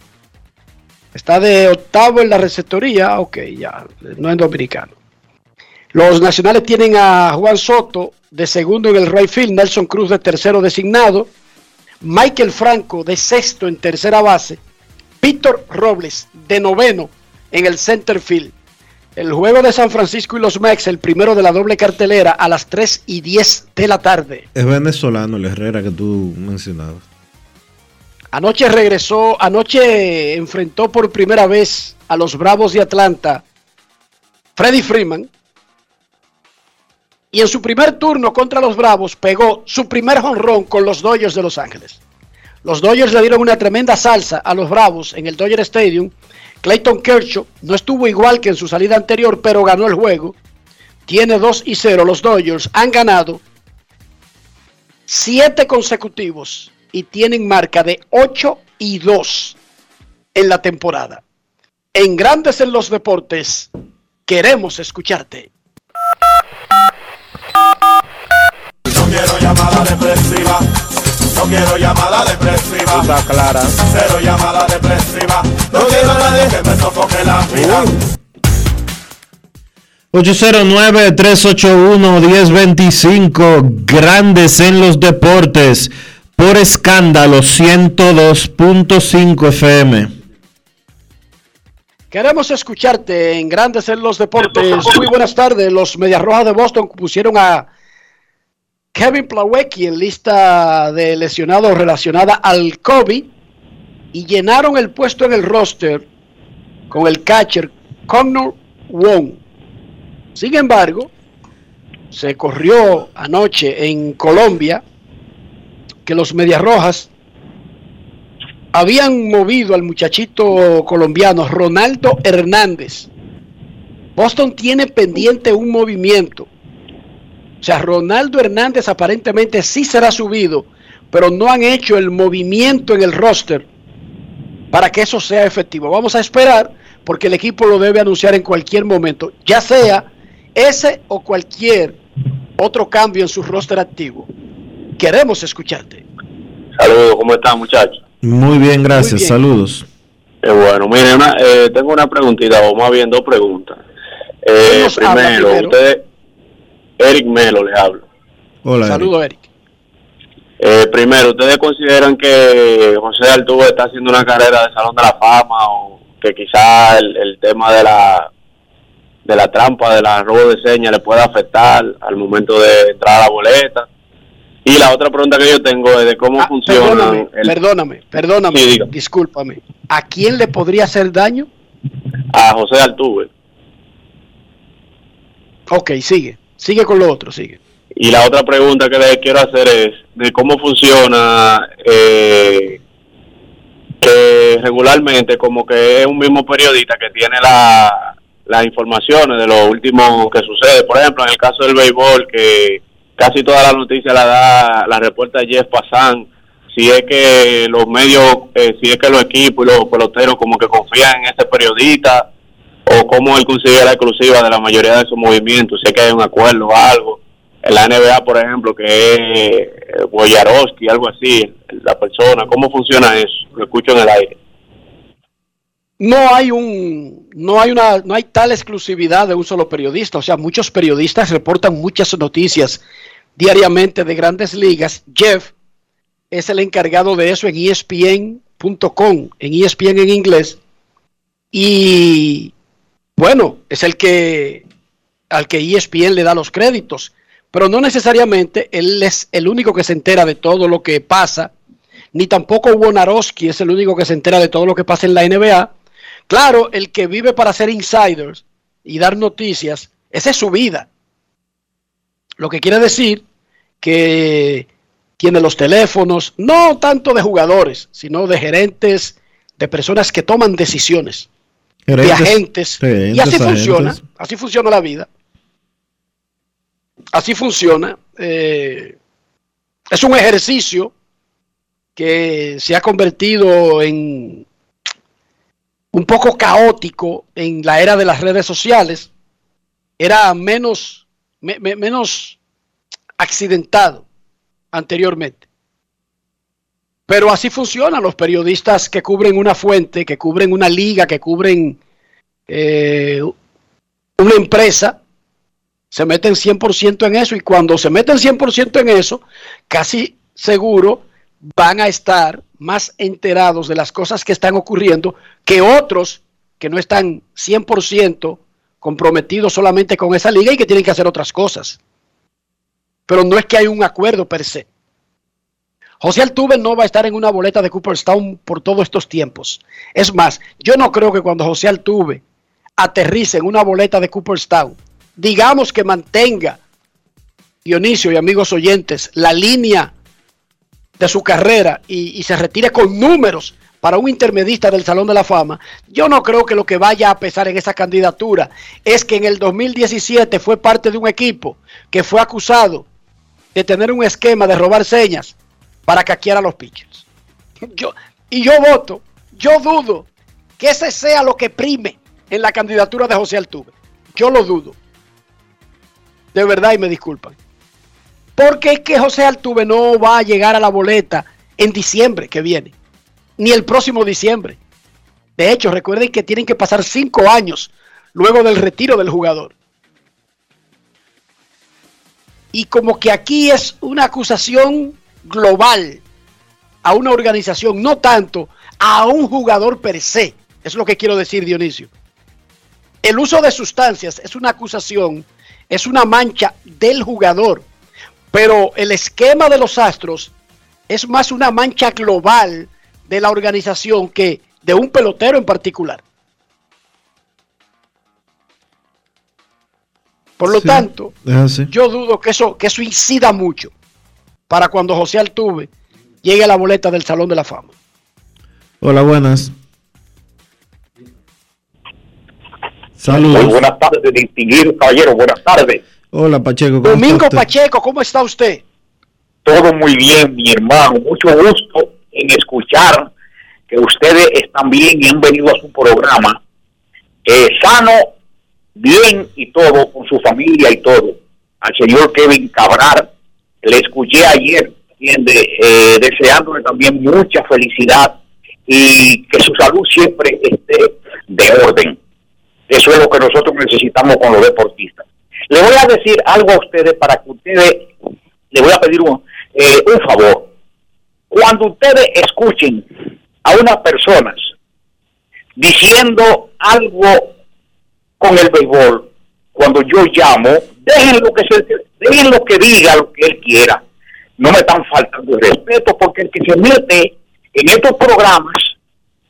Está de octavo en la receptoría, ok, ya, no es dominicano. Los Nacionales tienen a Juan Soto de segundo en el right field, Nelson Cruz de tercero designado, Michael Franco de sexto en tercera base, Víctor Robles de noveno en el center field. El juego de San Francisco y los Mex, el primero de la doble cartelera, a las 3 y 10 de la tarde. Es venezolano el Herrera que tú mencionabas. Anoche regresó, anoche enfrentó por primera vez a los Bravos de Atlanta Freddy Freeman. Y en su primer turno contra los Bravos pegó su primer jonrón con los Dodgers de Los Ángeles. Los Dodgers le dieron una tremenda salsa a los Bravos en el Dodger Stadium Clayton Kershaw no estuvo igual que en su salida anterior, pero ganó el juego. Tiene 2 y 0. Los Dodgers han ganado 7 consecutivos y tienen marca de 8 y 2 en la temporada. En Grandes en los Deportes, queremos escucharte. No quiero llamada depresiva. No quiero llamada depresiva. Está clara. Cero llamada depresiva. No quiero a nadie que me sofoque la vida. 809-381-1025, Grandes en los Deportes, por escándalo 102.5 FM. Queremos escucharte en Grandes en los Deportes. Muy buenas tardes. Los Medias Rojas de Boston pusieron a Kevin Plawecki en lista de lesionados relacionada al COVID y llenaron el puesto en el roster con el catcher Connor Wong. Sin embargo, se corrió anoche en Colombia que los Medias Rojas habían movido al muchachito colombiano Ronaldo Hernández. Boston tiene pendiente un movimiento. O sea, Ronaldo Hernández aparentemente sí será subido, pero no han hecho el movimiento en el roster para que eso sea efectivo. Vamos a esperar porque el equipo lo debe anunciar en cualquier momento, ya sea ese o cualquier otro cambio en su roster activo. Queremos escucharte. Saludos, ¿cómo están muchachos? Muy bien, gracias, Muy bien. saludos. Eh, bueno, miren, una, eh, tengo una preguntita, o más bien dos preguntas. Eh, ¿Quién nos habla primero, primero? ustedes, Eric Melo le hablo. Hola. Saludos, Eric. Eh, primero, ¿ustedes consideran que José Altuve está haciendo una carrera de Salón de la Fama o que quizá el, el tema de la de la trampa, de la robo de señas le pueda afectar al momento de entrar a la boleta? Y la otra pregunta que yo tengo es de cómo funciona Ah, Perdóname, el- perdóname, perdóname, Sí, discúlpame. ¿A quién le podría hacer daño? a José Altuve. Ok, sigue. Sigue con lo otro, sigue. Y la otra pregunta que le quiero hacer es de cómo funciona eh, que regularmente como que es un mismo periodista que tiene la, las informaciones de lo último que sucede. Por ejemplo, en el caso del béisbol, que casi toda la noticia la da, la reporta Jeff Passan. Si es que los medios, eh, si es que los equipos y los peloteros como que confían en este periodista, o cómo él consigue la exclusiva de la mayoría de sus movimientos, si es que hay un acuerdo o algo. En la NBA, por ejemplo, que es eh, Boyarowski, algo así, la persona, ¿cómo funciona eso? Lo escucho en el aire. no hay un no hay una no hay tal exclusividad de un solo periodista, o sea, muchos periodistas reportan muchas noticias diariamente de grandes ligas. Jeff es el encargado de eso en ESPN.com, en ESPN en inglés. Y bueno, es el que al que ESPN le da los créditos, pero no necesariamente él es el único que se entera de todo lo que pasa, ni tampoco Wonarowski es el único que se entera de todo lo que pasa en la NBA. Claro, el que vive para ser insiders y dar noticias, esa es su vida. Lo que quiere decir que tiene los teléfonos, no tanto de jugadores, sino de gerentes, de personas que toman decisiones, de Gerentes, agentes. y gerentes, así funciona, así funciona la vida. Así funciona. eh, es un ejercicio que se ha convertido en un poco caótico en la era de las redes sociales. Era menos, me- me- menos accidentado anteriormente. Pero así funcionan los periodistas que cubren una fuente, que cubren una liga, que cubren eh, una empresa, se meten 100% en eso y cuando se meten 100% en eso, casi seguro van a estar más enterados de las cosas que están ocurriendo que otros que no están 100% comprometidos solamente con esa liga y que tienen que hacer otras cosas. Pero no es que hay un acuerdo per se. José Altuve no va a estar en una boleta de Cooperstown por todos estos tiempos. Es más, yo no creo que cuando José Altuve aterrice en una boleta de Cooperstown, digamos que mantenga, Dionisio y amigos oyentes, la línea de su carrera y, se retire con números para un intermedista del Salón de la Fama, yo no creo que lo que vaya a pesar en esa candidatura es que en el 2017 fue parte de un equipo que fue acusado de tener un esquema de robar señas para caquear a los pitchers. Yo, y yo voto, yo dudo que ese sea lo que prime en la candidatura de José Altuve. Yo lo dudo. De verdad y me disculpan. Porque es que José Altuve no va a llegar a la boleta en diciembre que viene, ni el próximo diciembre. De hecho, recuerden que tienen que pasar cinco años luego del retiro del jugador. Y como que aquí es una acusación global a una organización, no tanto a un jugador per se. Es lo que quiero decir, Dionisio. El uso de sustancias es una acusación, es una mancha del jugador, pero el esquema de los Astros es más una mancha global de la organización que de un pelotero en particular. Por lo Sí, tanto, yo dudo que eso, que eso incida mucho para cuando José Altuve llegue a la boleta del Salón de la Fama. Hola, buenas. Saludos. Muy buenas tardes, distinguido caballero. Buenas tardes. Hola, Pacheco. ¿cómo Domingo está usted? Pacheco, ¿cómo está usted? Todo muy bien, mi hermano. Mucho gusto en escuchar que ustedes están bien y han venido a su programa eh, sano, bien y todo, con su familia y todo. Al señor Kevin Cabral, le escuché ayer, ¿entiende? Eh, deseándole también mucha felicidad y que su salud siempre esté de orden. Eso es lo que nosotros necesitamos con los deportistas. Le voy a decir algo a ustedes para que ustedes, le voy a pedir un, eh, un favor. Cuando ustedes escuchen a unas personas diciendo algo con el béisbol, cuando yo llamo, déjenlo que, se, déjenlo que diga lo que él quiera. No me están faltando el respeto porque el que se mete en estos programas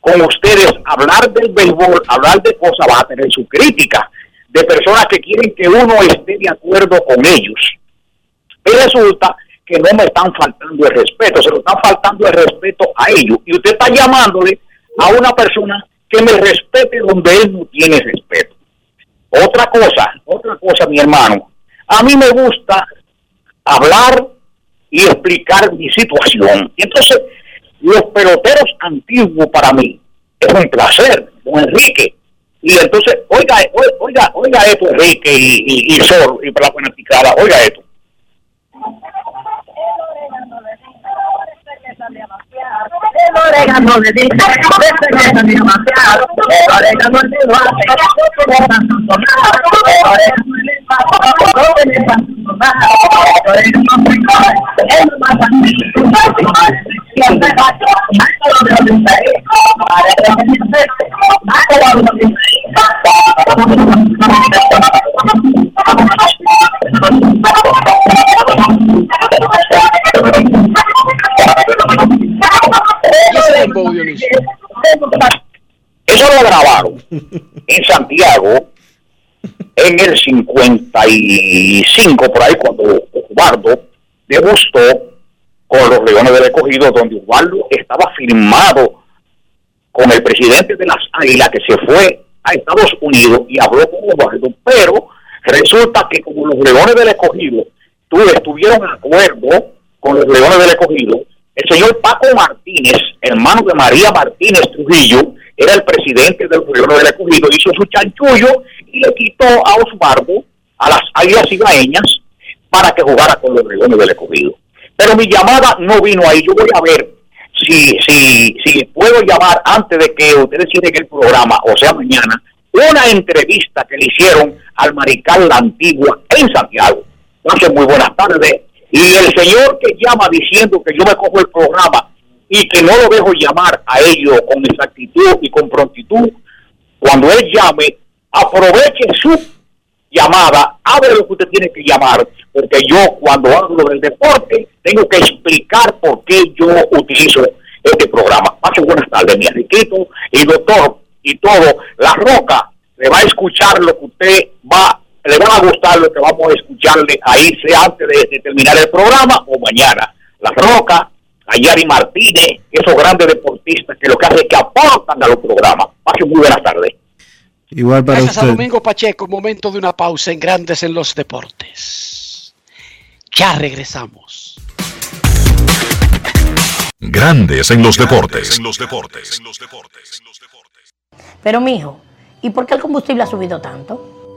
con ustedes hablar del béisbol, hablar de cosas, va a tener su crítica de personas que quieren que uno esté de acuerdo con ellos. Y resulta que no me están faltando el respeto, se lo están faltando el respeto a ellos. Y usted está llamándole a una persona que me respete donde él no tiene respeto. Otra cosa, otra cosa, mi hermano, a mí me gusta hablar y explicar mi situación. Entonces, los peloteros antiguos para mí es un placer, don Enrique. Y entonces, oiga, oiga, oiga, esto, Enrique y, y, y Sol, y para la fanaticada, oiga esto. Orégano le dice, es demasiado, el orégano es de base, no tan sonado, el orégano de base, no es tan sonado, el orégano es de base, es lo más antiguo, siempre va a ser, todo lo que dice, para que no se todo lo que Eso lo grabaron en Santiago en el 55, por ahí, cuando Osvaldo degustó con los Leones del Escogido, donde Osvaldo estaba firmado con el presidente de las Águilas que se fue a Estados Unidos y habló con Osvaldo, pero resulta que como los Leones del Escogido tú, estuvieron de acuerdo con los Leones del Escogido, el señor Paco Martínez, hermano de María Martínez Trujillo, era el presidente del Leones del Escogido, hizo su chanchullo y le quitó a Osvaldo, a las Águilas Cibaeñas, para que jugara con los Leones del Escogido. Pero mi llamada no vino ahí, yo voy a ver si, si, si puedo llamar antes de que ustedes cierren el programa, o sea, mañana, una entrevista que le hicieron al Marical La Antigua en Santiago. Entonces, muy buenas tardes. Y el señor que llama diciendo que yo me cojo el programa y que no lo dejo llamar a ellos con exactitud y con prontitud, cuando él llame, aproveche su llamada, hable lo que usted tiene que llamar, porque yo cuando hablo del deporte tengo que explicar por qué yo utilizo este programa. Pase buenas tardes, mi Enriquito y doctor y todo. La Roca le va a escuchar lo que usted va, le va a gustar lo que vamos a escucharle ahí, sea antes de, terminar el programa o mañana. La Roca, Ayari Martínez, esos grandes deportistas que lo que hacen es que aportan a los programas. Pase muy buenas tardes. Igual para Gracias a usted. Domingo Pacheco, momento de una pausa en Grandes en los Deportes. Ya regresamos. Grandes en los deportes. En los deportes. Pero mijo, ¿y por qué el combustible ha subido tanto?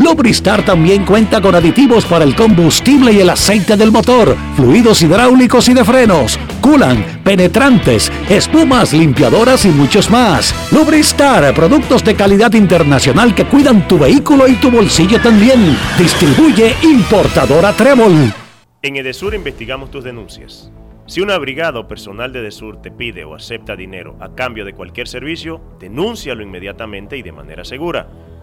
Lubristar también cuenta con aditivos para el combustible y el aceite del motor, fluidos hidráulicos y de frenos, culan, penetrantes, espumas, limpiadoras y muchos más. Lubristar, productos de calidad internacional que cuidan tu vehículo y tu bolsillo también. Distribuye importadora Trébol. En Edesur investigamos tus denuncias. Si una brigada o personal de Edesur te pide o acepta dinero a cambio de cualquier servicio, denúncialo inmediatamente y de manera segura,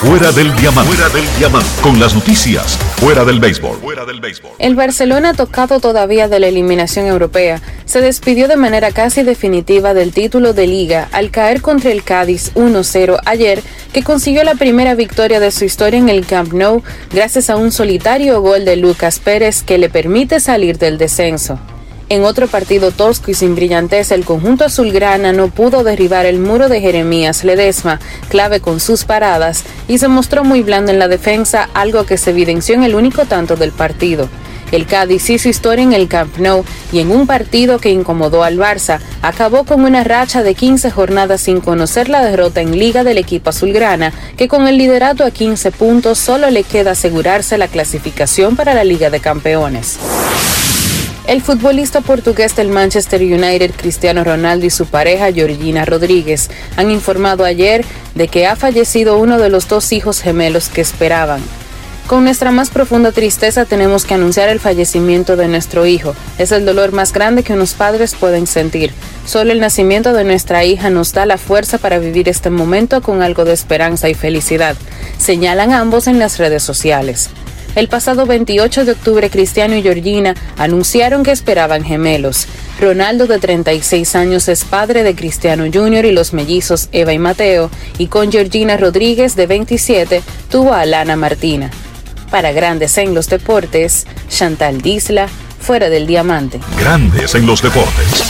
Fuera del diamante. Fuera del diamante. Con las noticias. Fuera del béisbol. Fuera del béisbol. El Barcelona, tocado todavía de la eliminación europea, se despidió de manera casi definitiva del título de liga al caer contra el Cádiz 1-0 ayer, que consiguió la primera victoria de su historia en el Camp Nou gracias a un solitario gol de Lucas Pérez que le permite salir del descenso. En otro partido tosco y sin brillantez, el conjunto azulgrana no pudo derribar el muro de Jeremías Ledesma, clave con sus paradas, y se mostró muy blando en la defensa, algo que se evidenció en el único tanto del partido. El Cádiz hizo historia en el Camp Nou y en un partido que incomodó al Barça, acabó con una racha de 15 jornadas sin conocer la derrota en liga del equipo azulgrana, que con el liderato a 15 puntos solo le queda asegurarse la clasificación para la Liga de Campeones. El futbolista portugués del Manchester United, Cristiano Ronaldo, y su pareja, Georgina Rodríguez, han informado ayer de que ha fallecido uno de los dos hijos gemelos que esperaban. Con nuestra más profunda tristeza tenemos que anunciar el fallecimiento de nuestro hijo. Es el dolor más grande que unos padres pueden sentir. Solo el nacimiento de nuestra hija nos da la fuerza para vivir este momento con algo de esperanza y felicidad, señalan ambos en las redes sociales. El pasado 28 de octubre, Cristiano y Georgina anunciaron que esperaban gemelos. Ronaldo, de 36 años, es padre de Cristiano Jr. y los mellizos Eva y Mateo, y con Georgina Rodríguez, de 27, tuvo a Alana Martina. Para Grandes en los Deportes, Chantal Disla, fuera del diamante. Grandes en los deportes.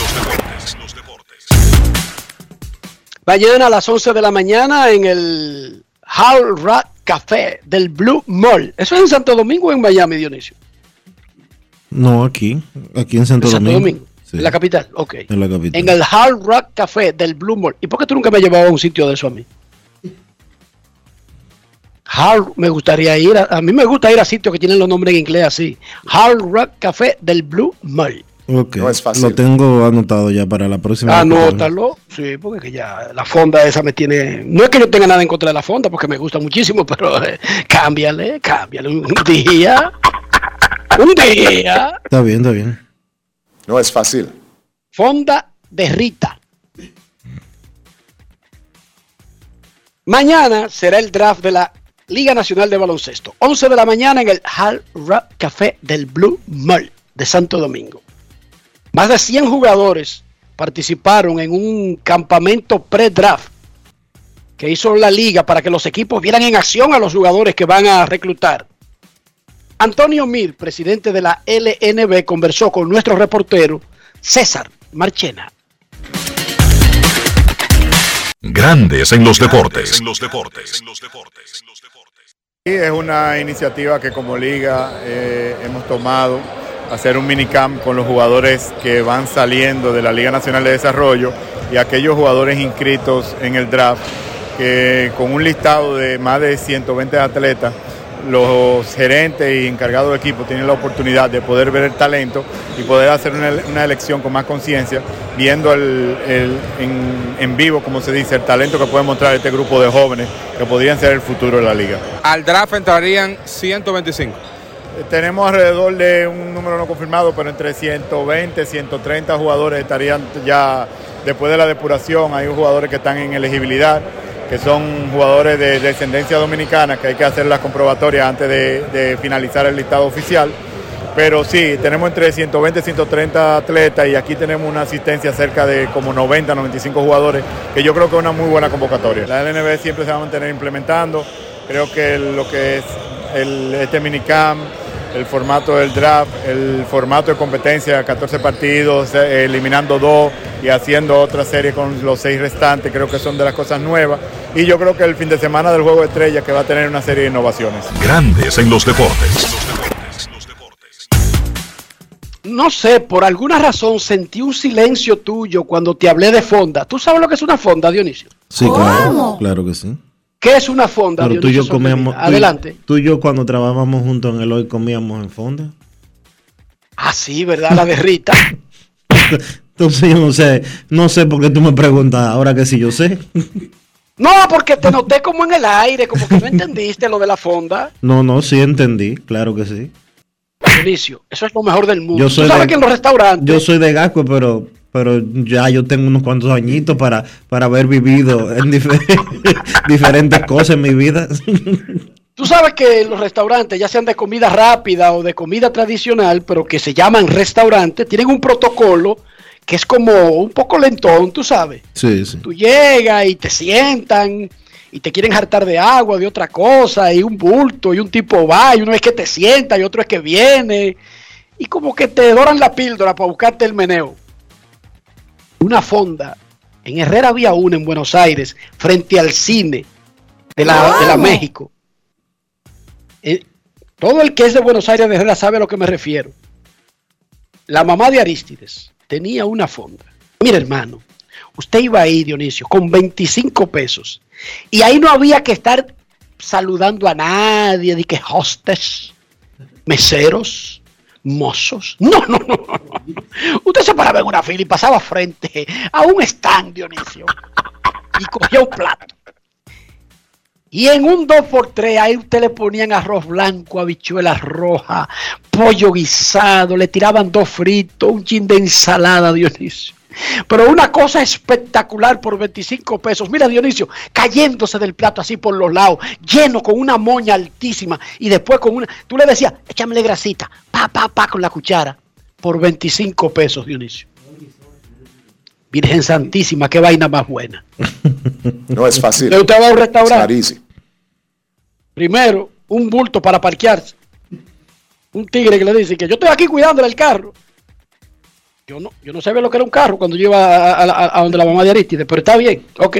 Mañana a las 11 de la mañana en el Hard Rock Café del Blue Mall. ¿Eso es en Santo Domingo o en Miami, Dionisio? No, aquí. Aquí en Santo, En Santo Domingo. Domingo. Sí, En la capital, ok. en la capital. En el Hard Rock Café del Blue Mall. ¿Y por qué tú nunca me has llevado a un sitio de eso a mí? Hard, me gustaría ir, a, a mí me gusta ir a sitios que tienen los nombres en inglés así. Hard Rock Café del Blue Mall. Ok, Lo tengo anotado ya para la próxima. Anótalo, sí, porque que ya la fonda esa me tiene. No es que yo tenga nada en contra de la fonda, porque me gusta muchísimo, *laughs* pero eh, cámbiale, cámbiale un día. Un día. Está bien, está bien. No es fácil. Fonda de Rita. Mañana será el draft de la Liga Nacional de Baloncesto. 11 de la mañana en el Hard Rock Café del Blue Mall de Santo Domingo. Más de 100 jugadores participaron en un campamento pre-draft que hizo la liga para que los equipos vieran en acción a los jugadores que van a reclutar. Antonio Mir, presidente de la LNB, conversó con nuestro reportero César Marchena. Grandes en los deportes. Sí, es una iniciativa que como liga eh, hemos tomado, hacer un minicamp con los jugadores que van saliendo de la Liga Nacional de Desarrollo y aquellos jugadores inscritos en el draft, que con un listado de más de 120 atletas, los gerentes y encargados de equipo tienen la oportunidad de poder ver el talento y poder hacer una, elección con más conciencia, viendo en, en vivo, como se dice, el talento que puede mostrar este grupo de jóvenes que podrían ser el futuro de la liga. Al draft entrarían 125. Tenemos alrededor de un número no confirmado, pero entre 120, 130 jugadores estarían ya después de la depuración. Hay jugadores que están en elegibilidad, que son jugadores de descendencia dominicana, que hay que hacer las comprobatorias antes de, de finalizar el listado oficial. Pero sí, tenemos entre 120 y 130 atletas y aquí tenemos una asistencia cerca de como 90, 95 jugadores, que yo creo que es una muy buena convocatoria. La LNB siempre se va a mantener implementando. Creo que lo que es el, este minicamp, el formato del draft, el formato de competencia, 14 partidos, eh, eliminando dos y haciendo otra serie con los seis restantes, creo que son de las cosas nuevas. Y yo creo que el fin de semana del Juego de Estrellas que va a tener una serie de innovaciones. Grandes en los deportes. No sé, por alguna razón sentí un silencio tuyo cuando te hablé de fonda. ¿Tú sabes lo que es una fonda, Dionisio? Sí, claro, claro que sí. ¿Qué es una fonda, Pero tú y yo comíamos. tú Adelante. Tú y yo cuando trabajábamos juntos en el hoy comíamos en fonda. Ah, sí, ¿verdad? La de Rita. *laughs* Entonces yo no sé, no sé por qué tú me preguntas ahora que sí yo sé. No, porque te noté como en el aire, como que no entendiste lo de la fonda. No, no, sí entendí, claro que sí. Dionisio, eso es lo mejor del mundo. Yo soy Tú sabes de- que en los restaurantes, Yo soy de Gasco, pero pero ya yo tengo unos cuantos añitos para, para haber vivido en difer- *laughs* diferentes cosas en mi vida. *laughs* Tú sabes que los restaurantes, ya sean de comida rápida o de comida tradicional, pero que se llaman restaurantes, tienen un protocolo que es como un poco lentón, tú sabes. Sí, sí. Tú llegas y te sientan y te quieren hartar de agua, de otra cosa, y un bulto, y un tipo va, y uno es que te sienta y otro es que viene, y como que te doran la píldora para buscarte el meneo. Una fonda. En Herrera había una en Buenos Aires, frente al cine de la, de la. México. Eh, todo el que es de Buenos Aires de Herrera sabe a lo que me refiero. La mamá de Aristides tenía una fonda. Mira, hermano, usted iba ahí, Dionisio, con 25 pesos. Y ahí no había que estar saludando a nadie, de que hostes, meseros, mozos. No, no, no. Usted se paraba en una fila y pasaba frente a un stand, Dionisio, y cogía un plato. Y en un 2x3 ahí usted le ponían arroz blanco, habichuelas rojas, pollo guisado, le tiraban dos fritos, un chin de ensalada, Dionisio. Pero una cosa espectacular por 25 pesos. Mira, Dionisio, cayéndose del plato así por los lados, lleno con una moña altísima. Y después con una. Tú le decías, échamele grasita, pa, pa, pa, con la cuchara. Por 25 pesos, Dionisio. Virgen Santísima, qué vaina más buena. *laughs* No es fácil. Usted va a un restaurante. Primero, un bulto para parquearse. Un tigre que le dice que yo estoy aquí cuidándole el carro. Yo no, yo no sabía lo que era un carro cuando yo iba a, a- a- a donde la mamá de Aristides, pero está bien, ok.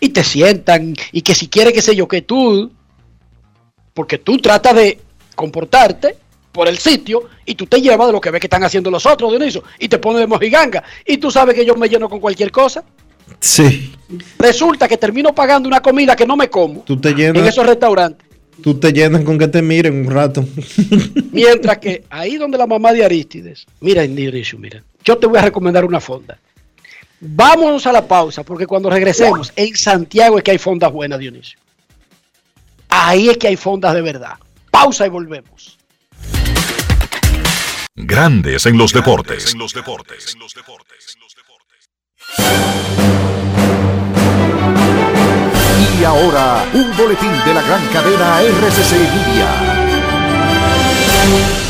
Y te sientan, y que si quiere, qué sé yo, que tú, porque tú tratas de comportarte por el sitio y tú te llevas de lo que ves que están haciendo los otros, Dionisio, y te pones de mojiganga. Y tú sabes que yo me lleno con cualquier cosa. Sí. Resulta que termino pagando una comida que no me como Tú te en esos restaurantes. tú te llenas con que te miren un rato. *laughs* Mientras que ahí donde la mamá de Aristides, mira, Dionisio, mira, yo te voy a recomendar una fonda. Vámonos a la pausa, porque cuando regresemos, en Santiago es que hay fondas buenas, Dionisio. Ahí es que hay fondas de verdad. Pausa y volvemos. Grandes en los deportes. Y ahora, un boletín de la gran cadena RCC Media.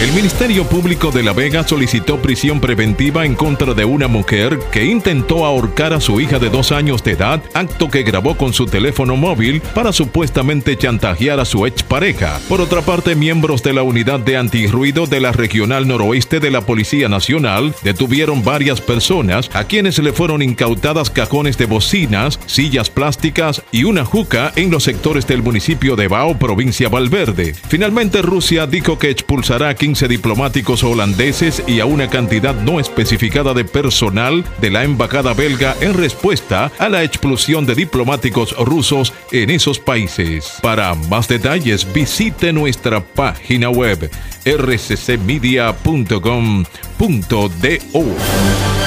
El Ministerio Público de La Vega solicitó prisión preventiva en contra de una mujer que intentó ahorcar a su hija de dos años de edad, acto que grabó con su teléfono móvil para supuestamente chantajear a su expareja. Por otra parte, miembros de la unidad de antirruido de la Regional Noroeste de la Policía Nacional detuvieron varias personas a quienes le fueron incautadas cajones de bocinas, sillas plásticas y una juca en los sectores del municipio de Bao, provincia Valverde. Finalmente, Rusia dijo que expulsará a 15 diplomáticos holandeses y a una cantidad no especificada de personal de la embajada belga en respuesta a la expulsión de diplomáticos rusos en esos países. Para más detalles, visite nuestra página web rccmedia.com.do.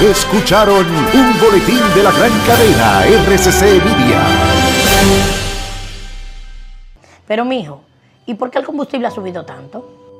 Escucharon un boletín de la gran cadena RCC Media. Pero mijo, ¿y por qué el combustible ha subido tanto?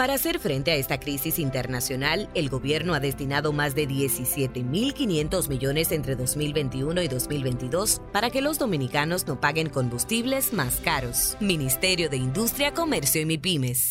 Para hacer frente a esta crisis internacional, el gobierno ha destinado más de 17.500 millones entre 2021 y 2022 para que los dominicanos no paguen combustibles más caros. Ministerio de Industria, Comercio y MIPIMES.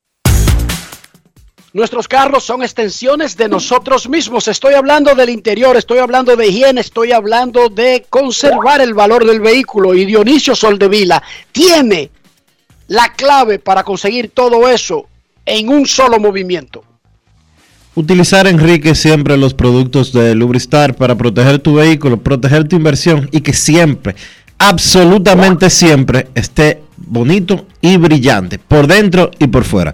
Nuestros carros son extensiones de nosotros mismos. Estoy hablando del interior, estoy hablando de higiene, estoy hablando de conservar el valor del vehículo. Y Dionisio Soldevila tiene la clave para conseguir todo eso en un solo movimiento. Utilizar, Enrique, siempre los productos de Lubristar para proteger tu vehículo, proteger tu inversión y que siempre, absolutamente siempre, esté bonito y brillante, por dentro y por fuera.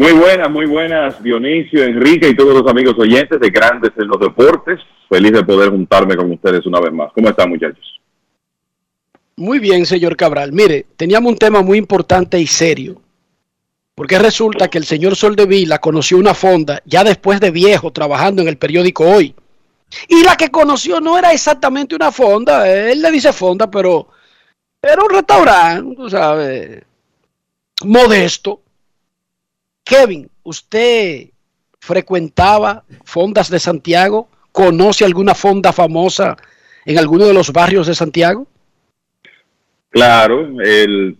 Muy buenas, muy buenas, Dionisio, Enrique y todos los amigos oyentes de Grandes en los Deportes. Feliz de poder juntarme con ustedes una vez más. ¿Cómo están, muchachos? Muy bien, señor Cabral. Mire, teníamos un tema muy importante y serio. Porque resulta que el señor Soldevila conoció una fonda ya después de viejo trabajando en el periódico Hoy. Y la que conoció no era exactamente una fonda, él le dice fonda, pero era un restaurante, tú sabes, modesto. Kevin, ¿usted frecuentaba fondas de Santiago? ¿Conoce alguna fonda famosa en alguno de los barrios de Santiago? Claro, el,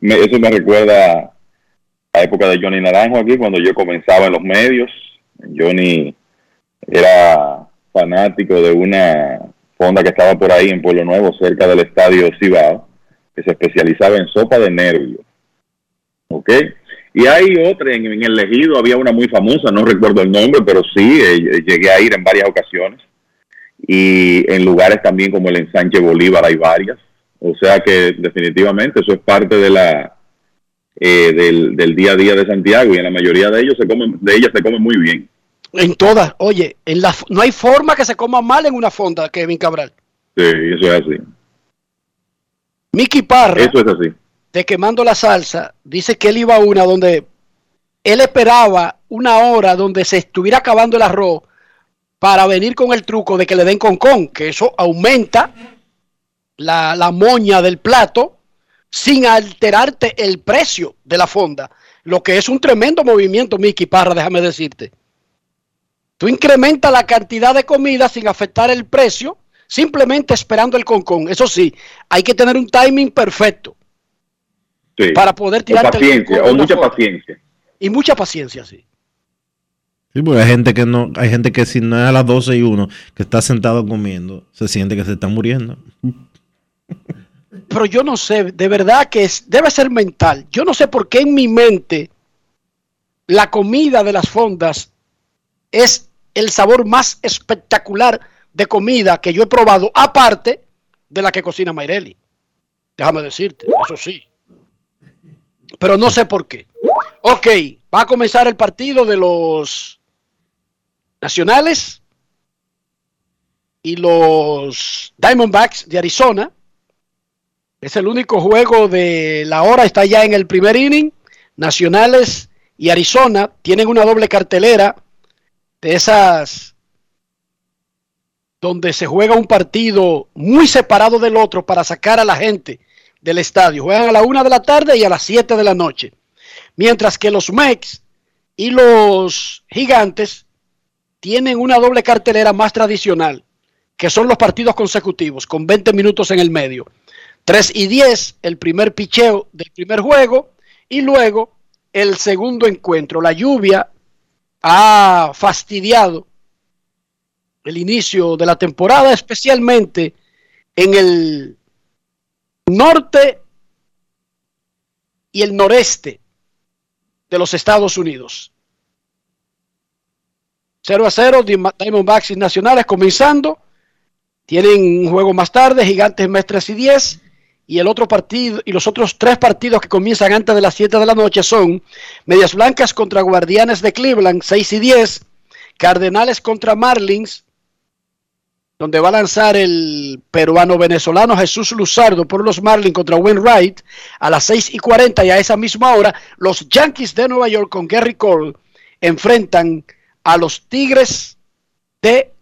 me, eso me recuerda a la época de Johnny Naranjo aquí, cuando yo comenzaba en los medios. Johnny era fanático de una fonda que estaba por ahí en Pueblo Nuevo, cerca del estadio Cibao, que se especializaba en sopa de nervio. ¿Ok? Y hay otra, en, en, el Ejido había una muy famosa, no recuerdo el nombre, pero sí, eh, llegué a ir en varias ocasiones. Y en lugares también como el Ensanche Bolívar hay varias. O sea que definitivamente eso es parte de la eh, del, del, día a día de Santiago y en la mayoría de ellos se come, de ellas se come muy bien. En todas, oye, en la, no hay forma que se coma mal en una fonda, Kevin Cabral. Sí, eso es así. Mickey Parra, eso es así. De Quemando la Salsa, dice que él iba a una donde él esperaba una hora donde se estuviera acabando el arroz para venir con el truco de que le den con con, que eso aumenta la, la moña del plato sin alterarte el precio de la fonda, lo que es un tremendo movimiento, Mickey Parra, déjame decirte. Tú incrementas la cantidad de comida sin afectar el precio, simplemente esperando el concón. Eso sí, hay que tener un timing perfecto sí. para poder tirar o paciencia, o mucha paciencia. Y mucha paciencia, sí. Sí, porque hay gente que no, hay gente que si no es a las 12 y 1 que está sentado comiendo, se siente que se está muriendo. Pero yo no sé, de verdad que es, debe ser mental. Yo no sé por qué en mi mente la comida de las fondas es el sabor más espectacular de comida que yo he probado, aparte de la que cocina Mayreli. Déjame decirte, eso sí. Pero no sé por qué. Ok, va a comenzar el partido de los nacionales y los Diamondbacks de Arizona. Es el único juego de la hora, está ya en el primer inning. Nacionales y Arizona tienen una doble cartelera de esas donde se juega un partido muy separado del otro para sacar a la gente del estadio. Juegan a la una de la tarde y a las 7 de la noche. Mientras que los Mex y los Gigantes tienen una doble cartelera más tradicional, que son los partidos consecutivos, con 20 minutos en el medio. 3 y 10, el primer picheo del primer juego, y luego el segundo encuentro. La lluvia ha fastidiado el inicio de la temporada, especialmente en el norte y el noreste de los Estados Unidos. 0 a 0, Diamondbacks y Nacionales comenzando. Tienen un juego más tarde, Gigantes 3 y 10. Y el otro partido, y los otros tres partidos que comienzan antes de las 7 de la noche son Medias Blancas contra Guardianes de Cleveland, 6 y 10. Cardenales contra Marlins, donde va a lanzar el peruano-venezolano Jesús Luzardo por los Marlins contra Wainwright a las 6 y 40 y a esa misma hora los Yankees de Nueva York con Gary Cole enfrentan a los Tigres de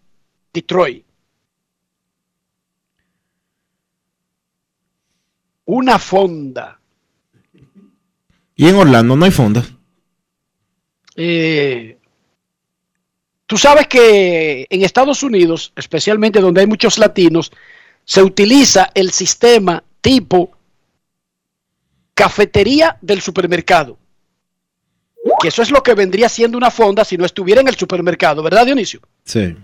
Detroit. Una fonda. Y en Orlando no hay fonda. Eh, tú sabes que en Estados Unidos, especialmente donde hay muchos latinos, se utiliza el sistema tipo cafetería del supermercado. Que eso es lo que vendría siendo una fonda si no estuviera en el supermercado, ¿verdad, Dionisio? Sí.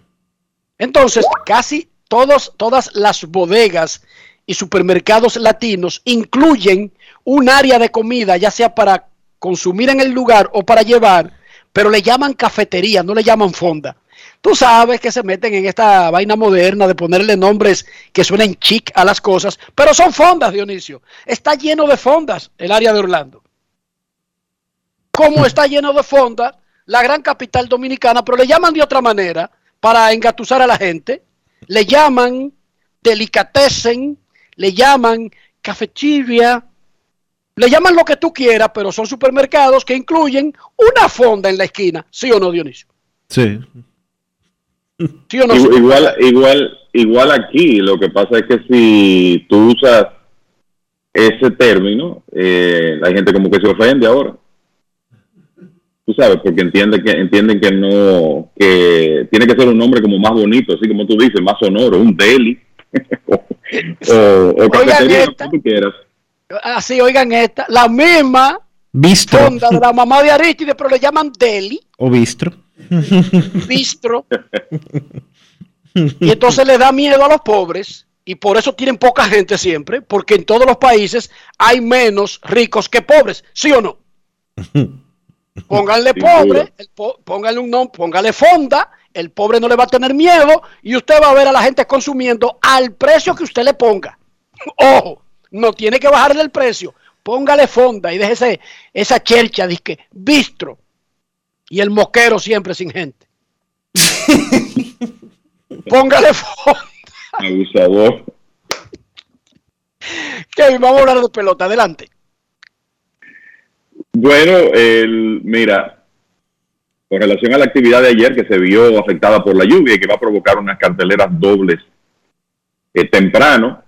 Entonces, casi todos, todas las bodegas y supermercados latinos incluyen un área de comida, ya sea para consumir en el lugar o para llevar, pero le llaman cafetería, no le llaman fonda. Tú sabes que se meten en esta vaina moderna de ponerle nombres que suenen chic a las cosas, pero son fondas, Dionisio. Está lleno de fondas el área de Orlando. Como *laughs* está lleno de fondas la gran capital dominicana, pero le llaman de otra manera para engatusar a la gente. Le llaman delicatessen, le llaman cafetería, le llaman lo que tú quieras, pero son supermercados que incluyen una fonda en la esquina, ¿sí o no, Dionisio? Sí. ¿Sí o no? Igual, igual, igual, igual aquí, lo que pasa es que si tú usas ese término, eh, hay gente como que se ofende ahora. Tú sabes, porque entienden que entienden que no, que tiene que ser un nombre como más bonito, así como tú dices, más sonoro, un deli *laughs* o, o cafetería, lo que tú quieras. Así, oigan esta, la misma Bistro. fonda de la mamá de Aristide, pero le llaman deli, O bistro. *laughs* bistro, y entonces le da miedo a los pobres, y por eso tienen poca gente siempre, porque en todos los países hay menos ricos que pobres, ¿sí o no? *laughs* Pónganle pobre, el po- pónganle un nombre, póngale fonda, el pobre no le va a tener miedo y usted va a ver a la gente consumiendo al precio que usted le ponga. *laughs* Ojo, no tiene que bajarle el precio, póngale fonda y déjese esa chercha, disque, bistro. Y el moquero siempre sin gente. *laughs* póngale fonda. Abusador. Kevin, vamos a hablar de pelota, adelante. Bueno, el, mira, con relación a la actividad de ayer que se vio afectada por la lluvia y que va a provocar unas carteleras dobles eh, temprano,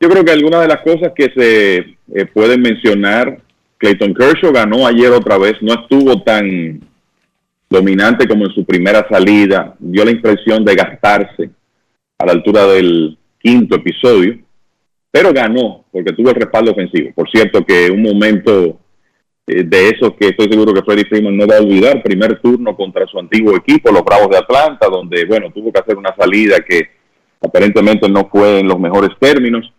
yo creo que algunas de las cosas que se eh, pueden mencionar, Clayton Kershaw ganó ayer otra vez, no estuvo tan dominante como en su primera salida, dio la impresión de gastarse a la altura del quinto episodio, pero ganó porque tuvo el respaldo ofensivo. Por cierto que un momento eh, de esos que estoy seguro que Freddie Freeman no va a olvidar, primer turno contra su antiguo equipo, los Bravos de Atlanta, donde, bueno, tuvo que hacer una salida que aparentemente no fue en los mejores términos,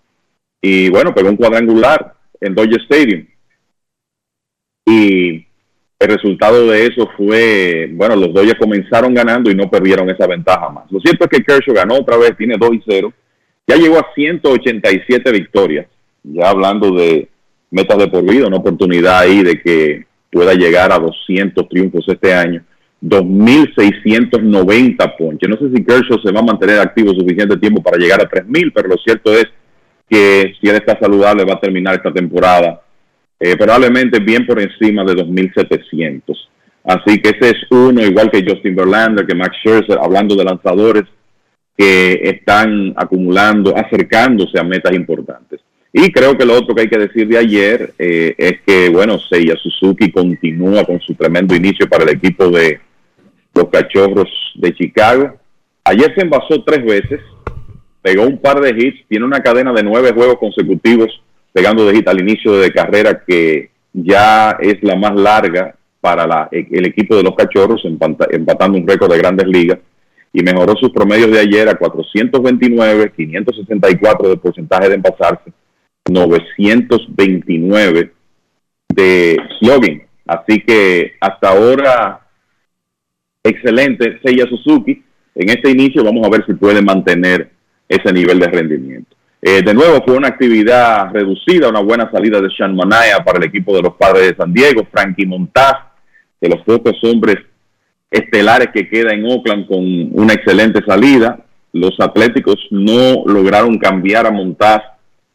y bueno, pegó un cuadrangular en Dodger Stadium. Y el resultado de eso fue, bueno, los Dodgers comenzaron ganando y no perdieron esa ventaja más. Lo cierto es que Kershaw ganó otra vez, tiene 2 y 0, ya llegó a 187 victorias, ya hablando de metas de por vida, una oportunidad ahí de que pueda llegar a 200 triunfos este año. 2.690 ponches. No sé si Kershaw se va a mantener activo suficiente tiempo para llegar a 3.000, pero lo cierto es que si él está saludable va a terminar esta temporada eh, probablemente bien por encima de 2.700. Así que ese es uno, igual que Justin Verlander, que Max Scherzer, hablando de lanzadores que están acumulando, acercándose a metas importantes. Y creo que lo otro que hay que decir de ayer eh, es que, bueno, Seiya Suzuki continúa con su tremendo inicio para el equipo de los Cachorros de Chicago. Ayer se envasó tres veces, pegó un par de hits, tiene una cadena de nueve juegos consecutivos pegando de hit al inicio de carrera que ya es la más larga para el equipo de los Cachorros, empata- empatando un récord de grandes ligas y mejoró sus promedios de ayer a 429, 564 de porcentaje de envasarse, 929 de slogan. Así que hasta ahora, excelente Seiya Suzuki. En este inicio vamos a ver si puede mantener ese nivel de rendimiento. Eh, de nuevo, fue una actividad reducida, una buena salida de Sean Manaya para el equipo de los padres de San Diego, Frankie Montaz, de los pocos hombres estelares que queda en Oakland con una excelente salida. los Atléticos no lograron cambiar a Montaz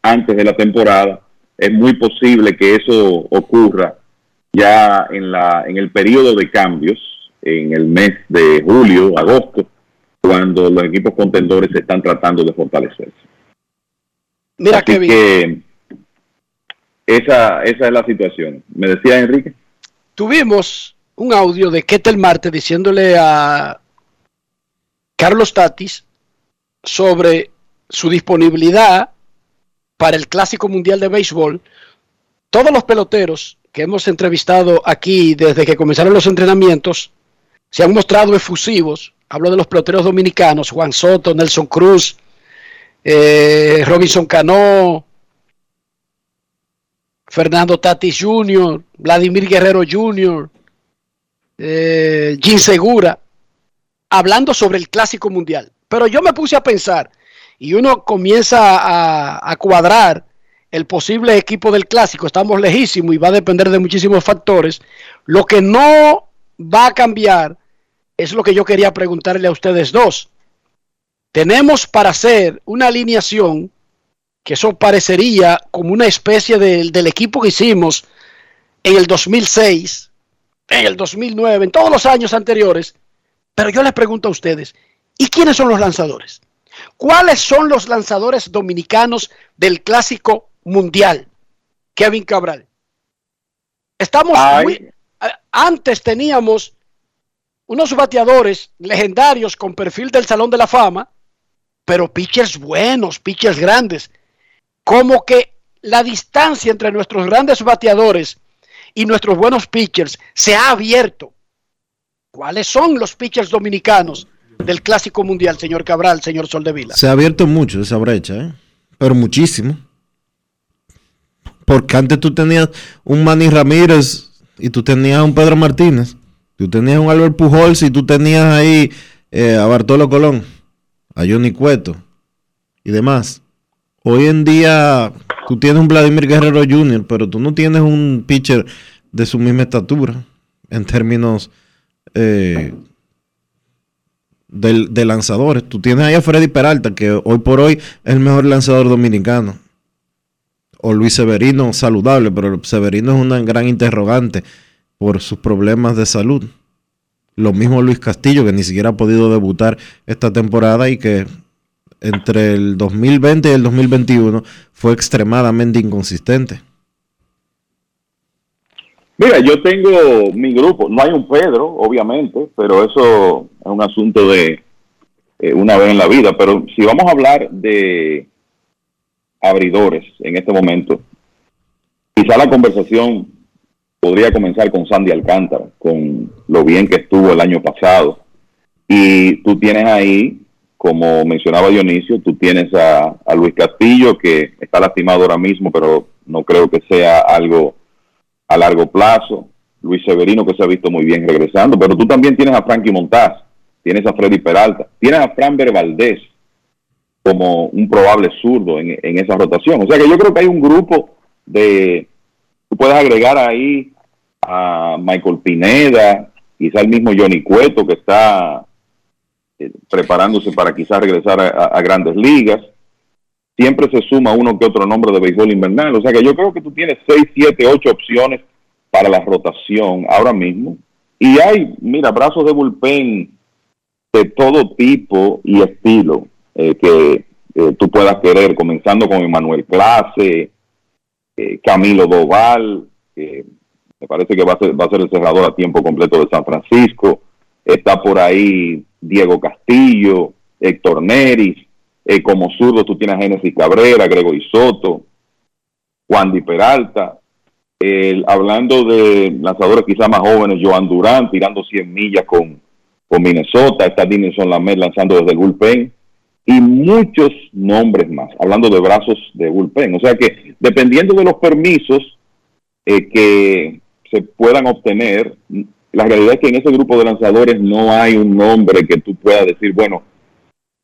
antes de la temporada, es muy posible que eso ocurra ya en, la, en el periodo de cambios, en el mes de julio, agosto, cuando los equipos contendores se están tratando de fortalecerse. Mira, Así Kevin. que esa, esa es la situación. ¿Me decía Enrique? Tuvimos un audio de Ketel Marte diciéndole a Carlos Tatis sobre su disponibilidad para el Clásico Mundial de Béisbol. Todos los peloteros que hemos entrevistado aquí desde que comenzaron los entrenamientos se han mostrado efusivos. Hablo de los peloteros dominicanos, Juan Soto, Nelson Cruz, eh, Robinson Cano, Fernando Tatis Jr., Vladimir Guerrero Jr., eh, Jim Segura, hablando sobre el Clásico Mundial. Pero yo me puse a pensar y uno comienza a, a cuadrar el posible equipo del Clásico. Estamos lejísimos y va a depender de muchísimos factores. Lo que no va a cambiar es lo que yo quería preguntarle a ustedes dos. Tenemos para hacer una alineación que eso parecería como una especie de- del equipo que hicimos en el 2006, en el 2009, en todos los años anteriores. Pero yo les pregunto a ustedes, ¿y quiénes son los lanzadores? ¿Cuáles son los lanzadores dominicanos del clásico mundial? Kevin Cabral. Estamos muy- a- antes teníamos unos bateadores legendarios con perfil del Salón de la Fama, pero pitchers buenos, pitchers grandes. Como que la distancia entre nuestros grandes bateadores y nuestros buenos pitchers se ha abierto. ¿Cuáles son los pitchers dominicanos del Clásico Mundial, señor Cabral, señor Soldevila? Se ha abierto mucho esa brecha, ¿eh? pero muchísimo. Porque antes tú tenías un Manny Ramírez y tú tenías un Pedro Martínez. Tú tenías un Albert Pujols y tú tenías ahí eh, a Bartolo Colón, a Johnny Cueto y demás. Hoy en día tú tienes un Vladimir Guerrero Jr., pero tú no tienes un pitcher de su misma estatura en términos eh, del- de, lanzadores. Tú tienes ahí a Freddy Peralta, que hoy por hoy es el mejor lanzador dominicano. O Luis Severino, saludable, pero Severino es una gran interrogante por sus problemas de salud. Lo mismo Luis Castillo, que ni siquiera ha podido debutar esta temporada y que entre el 2020 y el 2021 fue extremadamente inconsistente. Mira, yo tengo mi grupo, no hay un Pedro, obviamente, pero eso es un asunto de eh, una vez en la vida. Pero si vamos a hablar de abridores en este momento, quizá la conversación podría comenzar con Sandy Alcántara, con lo bien que estuvo el año pasado. Y tú tienes ahí, como mencionaba Dionisio, tú tienes a, Luis Castillo, que está lastimado ahora mismo, pero no creo que sea algo a largo plazo. Luis Severino, que se ha visto muy bien regresando, pero tú también tienes a Frankie Montaz, tienes a Freddy Peralta, tienes a Fran Valdés como un probable zurdo en, en esa rotación. O sea que yo creo que hay un grupo de, tú puedes agregar ahí a Michael Pineda, quizá el mismo Johnny Cueto que está eh, preparándose para quizás regresar a, grandes ligas. Siempre se suma uno que otro nombre de béisbol invernal. O sea que yo creo que tú tienes 6, 7, 8 opciones para la rotación ahora mismo. Y hay, mira, brazos de bullpen de todo tipo y estilo eh, que eh, tú puedas querer, comenzando con Emanuel Clase, Camilo Doval, me parece que va a, ser, el cerrador a tiempo completo de San Francisco. Está por ahí Diego Castillo, Héctor Neris. eh, como zurdo tú tienes a Genesis Cabrera, Gregory Soto, Juan Di Peralta. El- hablando de lanzadores quizás más jóvenes, Joan Durán tirando 100 millas con, con Minnesota. Está Dinelson Lamet lanzando desde el bullpen y muchos nombres más, hablando de brazos de bullpen. O sea que dependiendo de los permisos eh, que se puedan obtener, la realidad es que en ese grupo de lanzadores no hay un nombre que tú puedas decir, bueno,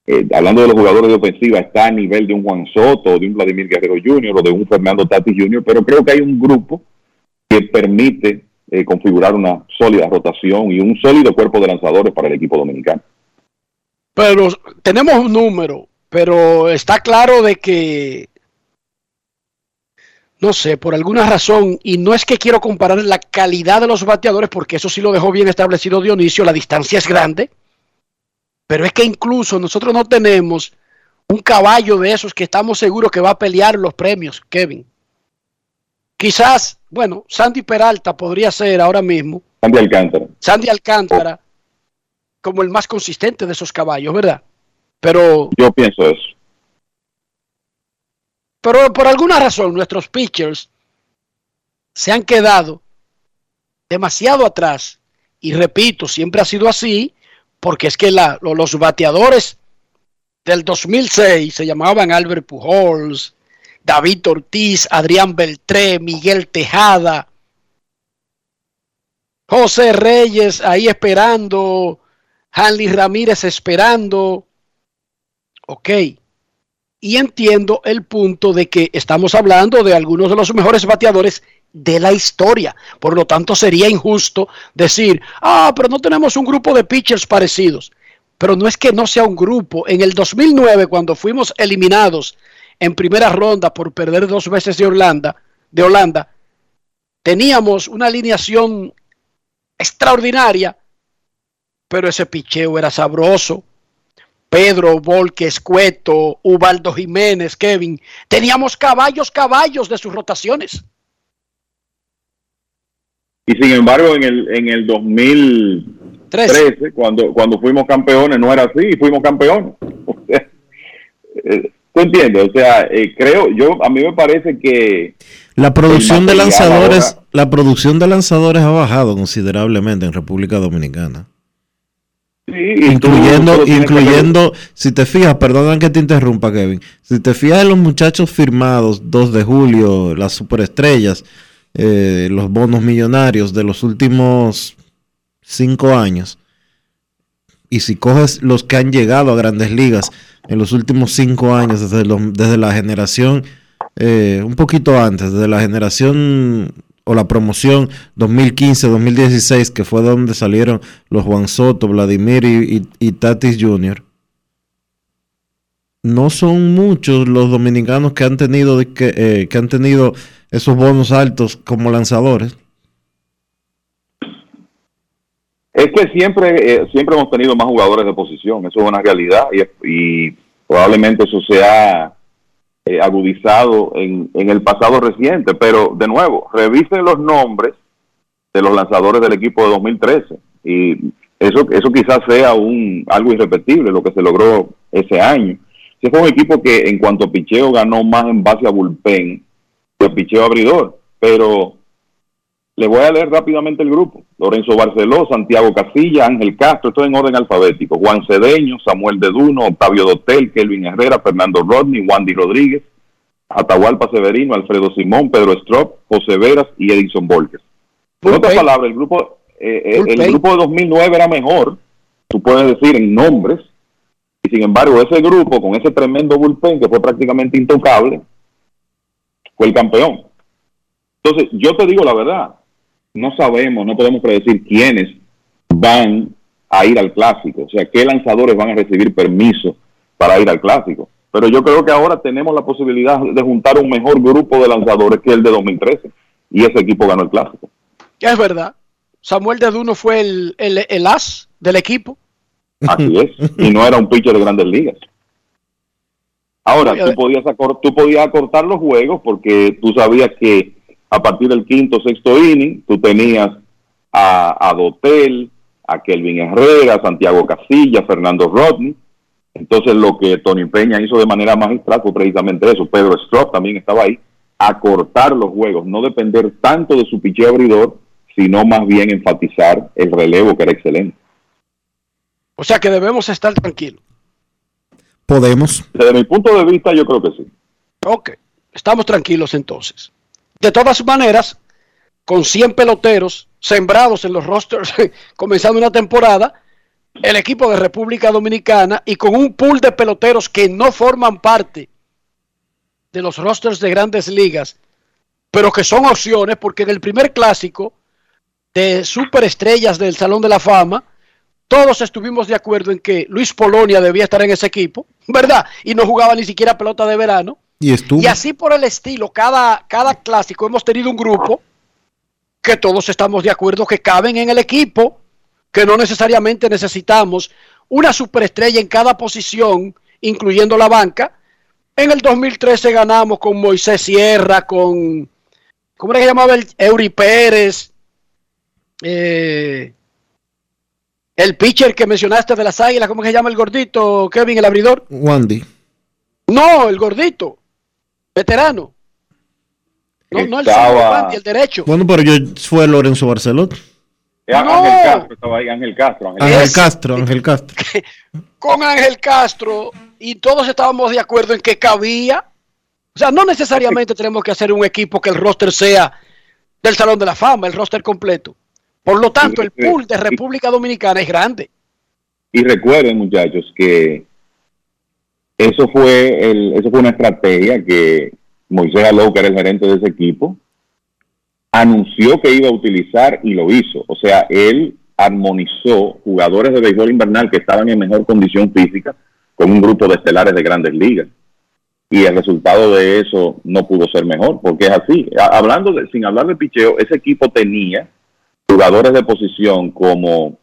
eh, hablando de los jugadores de ofensiva, está a nivel de un Juan Soto, de un Vladimir Guerrero Jr. o de un Fernando Tatis Jr., pero creo que hay un grupo que permite eh, configurar una sólida rotación y un sólido cuerpo de lanzadores para el equipo dominicano. Pero tenemos un número, pero está claro de que, no sé, por alguna razón, y no es que quiero comparar la calidad de los bateadores, porque eso sí lo dejó bien establecido Dionisio, la distancia es grande, pero es que incluso nosotros no tenemos un caballo de esos que estamos seguros que va a pelear los premios, Kevin. Quizás, bueno, Sandy Peralta podría ser ahora mismo. Sandy Alcántara. Sandy Alcántara como el más consistente de esos caballos, ¿verdad? Pero. Yo pienso eso. Pero por alguna razón nuestros pitchers se han quedado demasiado atrás. Y repito, siempre ha sido así, porque es que los bateadores del 2006 se llamaban Albert Pujols, David Ortiz, Adrián Beltré, Miguel Tejada, José Reyes ahí esperando, Hanley Ramírez esperando. Ok. Y entiendo el punto de que estamos hablando de algunos de los mejores bateadores de la historia. Por lo tanto, sería injusto decir, ah, pero no tenemos un grupo de pitchers parecidos. Pero no es que no sea un grupo. En el 2009, cuando fuimos eliminados en primera ronda por perder dos veces de Holanda, de Holanda teníamos una alineación extraordinaria pero ese picheo era sabroso. Pedro, Volques, Cueto, Ubaldo Jiménez, Kevin. Teníamos caballos, caballos de sus rotaciones. Y sin embargo, en el, en el 2013, cuando, cuando fuimos campeones, no era así, fuimos campeones. *laughs* Eh, ¿Tú entiendes? O sea, eh, creo, yo, a mí me parece que... La producción de lanzadores, la producción de lanzadores ha bajado considerablemente en República Dominicana incluyendo, incluyendo, si te fijas, perdona que te interrumpa, Kevin. Si te fijas en los muchachos firmados 2 de julio, las superestrellas, eh, los bonos millonarios de los últimos cinco años, y si coges los que han llegado a grandes ligas en los últimos cinco años, desde, desde la generación, eh, un poquito antes, desde la generación o la promoción 2015-2016, que fue donde salieron los Juan Soto, Vladimir y, Tatis Jr., no son muchos los dominicanos que han tenido que, eh, que han tenido esos bonos altos como lanzadores. Es que siempre, eh, siempre hemos tenido más jugadores de posición, eso es una realidad y, y probablemente eso sea eh, agudizado en, en el pasado reciente. Pero, de nuevo, revisen los nombres de los lanzadores del equipo de 2013 y eso, eso quizás sea un algo irrepetible lo que se logró ese año. Ese fue un equipo que en cuanto a picheo ganó más en base a bullpen que picheo abridor, pero le voy a leer rápidamente el grupo. Lorenzo Barceló, Santiago Casilla, Ángel Castro, esto en orden alfabético. Juan Cedeño, Samuel de Duno, Octavio Dotel, Kelvin Herrera, Fernando Rodney, Wandy Rodríguez, Atahualpa Severino, Alfredo Simón, Pedro Strop, José Veras y Edison Volques. Por otras palabras, el grupo, eh, eh, el grupo de 2009 era mejor, tú puedes decir en nombres, y sin embargo ese grupo con ese tremendo bullpen que fue prácticamente intocable, fue el campeón. Entonces, yo te digo la verdad, no sabemos, no podemos predecir quiénes van a ir al clásico, o sea, qué lanzadores van a recibir permiso para ir al clásico. Pero yo creo que ahora tenemos la posibilidad de juntar un mejor grupo de lanzadores que el de 2013 y ese equipo ganó el clásico. Es verdad. Samuel de Duno fue el, el, as del equipo. Así es. Y no era un pitcher de grandes ligas. Ahora, tú podías, tú podías acortar los juegos porque tú sabías que a partir del quinto, sexto inning, tú tenías a, a Dotel, a Kelvin Herrera, a Santiago Casilla, Fernando Rodney. Entonces lo que Tony Peña hizo de manera magistral fue precisamente eso. Pedro Strop también estaba ahí, acortar los juegos, no depender tanto de su picheo abridor, sino más bien enfatizar el relevo que era excelente. O sea que debemos estar tranquilos. Podemos. Desde mi punto de vista, yo creo que sí. Ok, estamos tranquilos entonces. De todas maneras, con 100 peloteros sembrados en los rosters *laughs* comenzando una temporada, el equipo de República Dominicana y con un pool de peloteros que no forman parte de los rosters de grandes ligas, pero que son opciones porque en el primer clásico de superestrellas del Salón de la Fama, todos estuvimos de acuerdo en que Luis Polonia debía estar en ese equipo, *laughs* ¿verdad? Y no jugaba ni siquiera pelota de verano. Y estuvo. Y así por el estilo, cada, cada clásico hemos tenido un grupo que todos estamos de acuerdo que caben en el equipo, que no necesariamente necesitamos una superestrella en cada posición, incluyendo la banca. En el 2013 ganamos con Moisés Sierra, con, ¿cómo era que llamaba el Eury Pérez? Eh, el pitcher que mencionaste de las águilas, ¿cómo se llama el gordito, Kevin, el abridor? Wandy. No, el gordito, veterano. No, no el Estaba- el derecho. Bueno, pero yo fue Lorenzo Barceló. Eh, Ángel Castro estaba ahí, Ángel Castro. Ángel. Castro, Ángel Castro. *laughs* con Ángel Castro y todos estábamos de acuerdo en que cabía. O sea, no necesariamente tenemos que hacer un equipo que el roster sea del Salón de la Fama, el roster completo. Por lo tanto, el pool de República Dominicana es grande. Y recuerden, muchachos, que eso fue, el, eso fue una estrategia que Moisés Alou, que era el gerente de ese equipo, anunció que iba a utilizar y lo hizo. O sea, él armonizó jugadores de béisbol invernal que estaban en mejor condición física con un grupo de estelares de grandes ligas. Y el resultado de eso no pudo ser mejor, porque es así. Hablando sin hablar de picheo, ese equipo tenía jugadores de posición como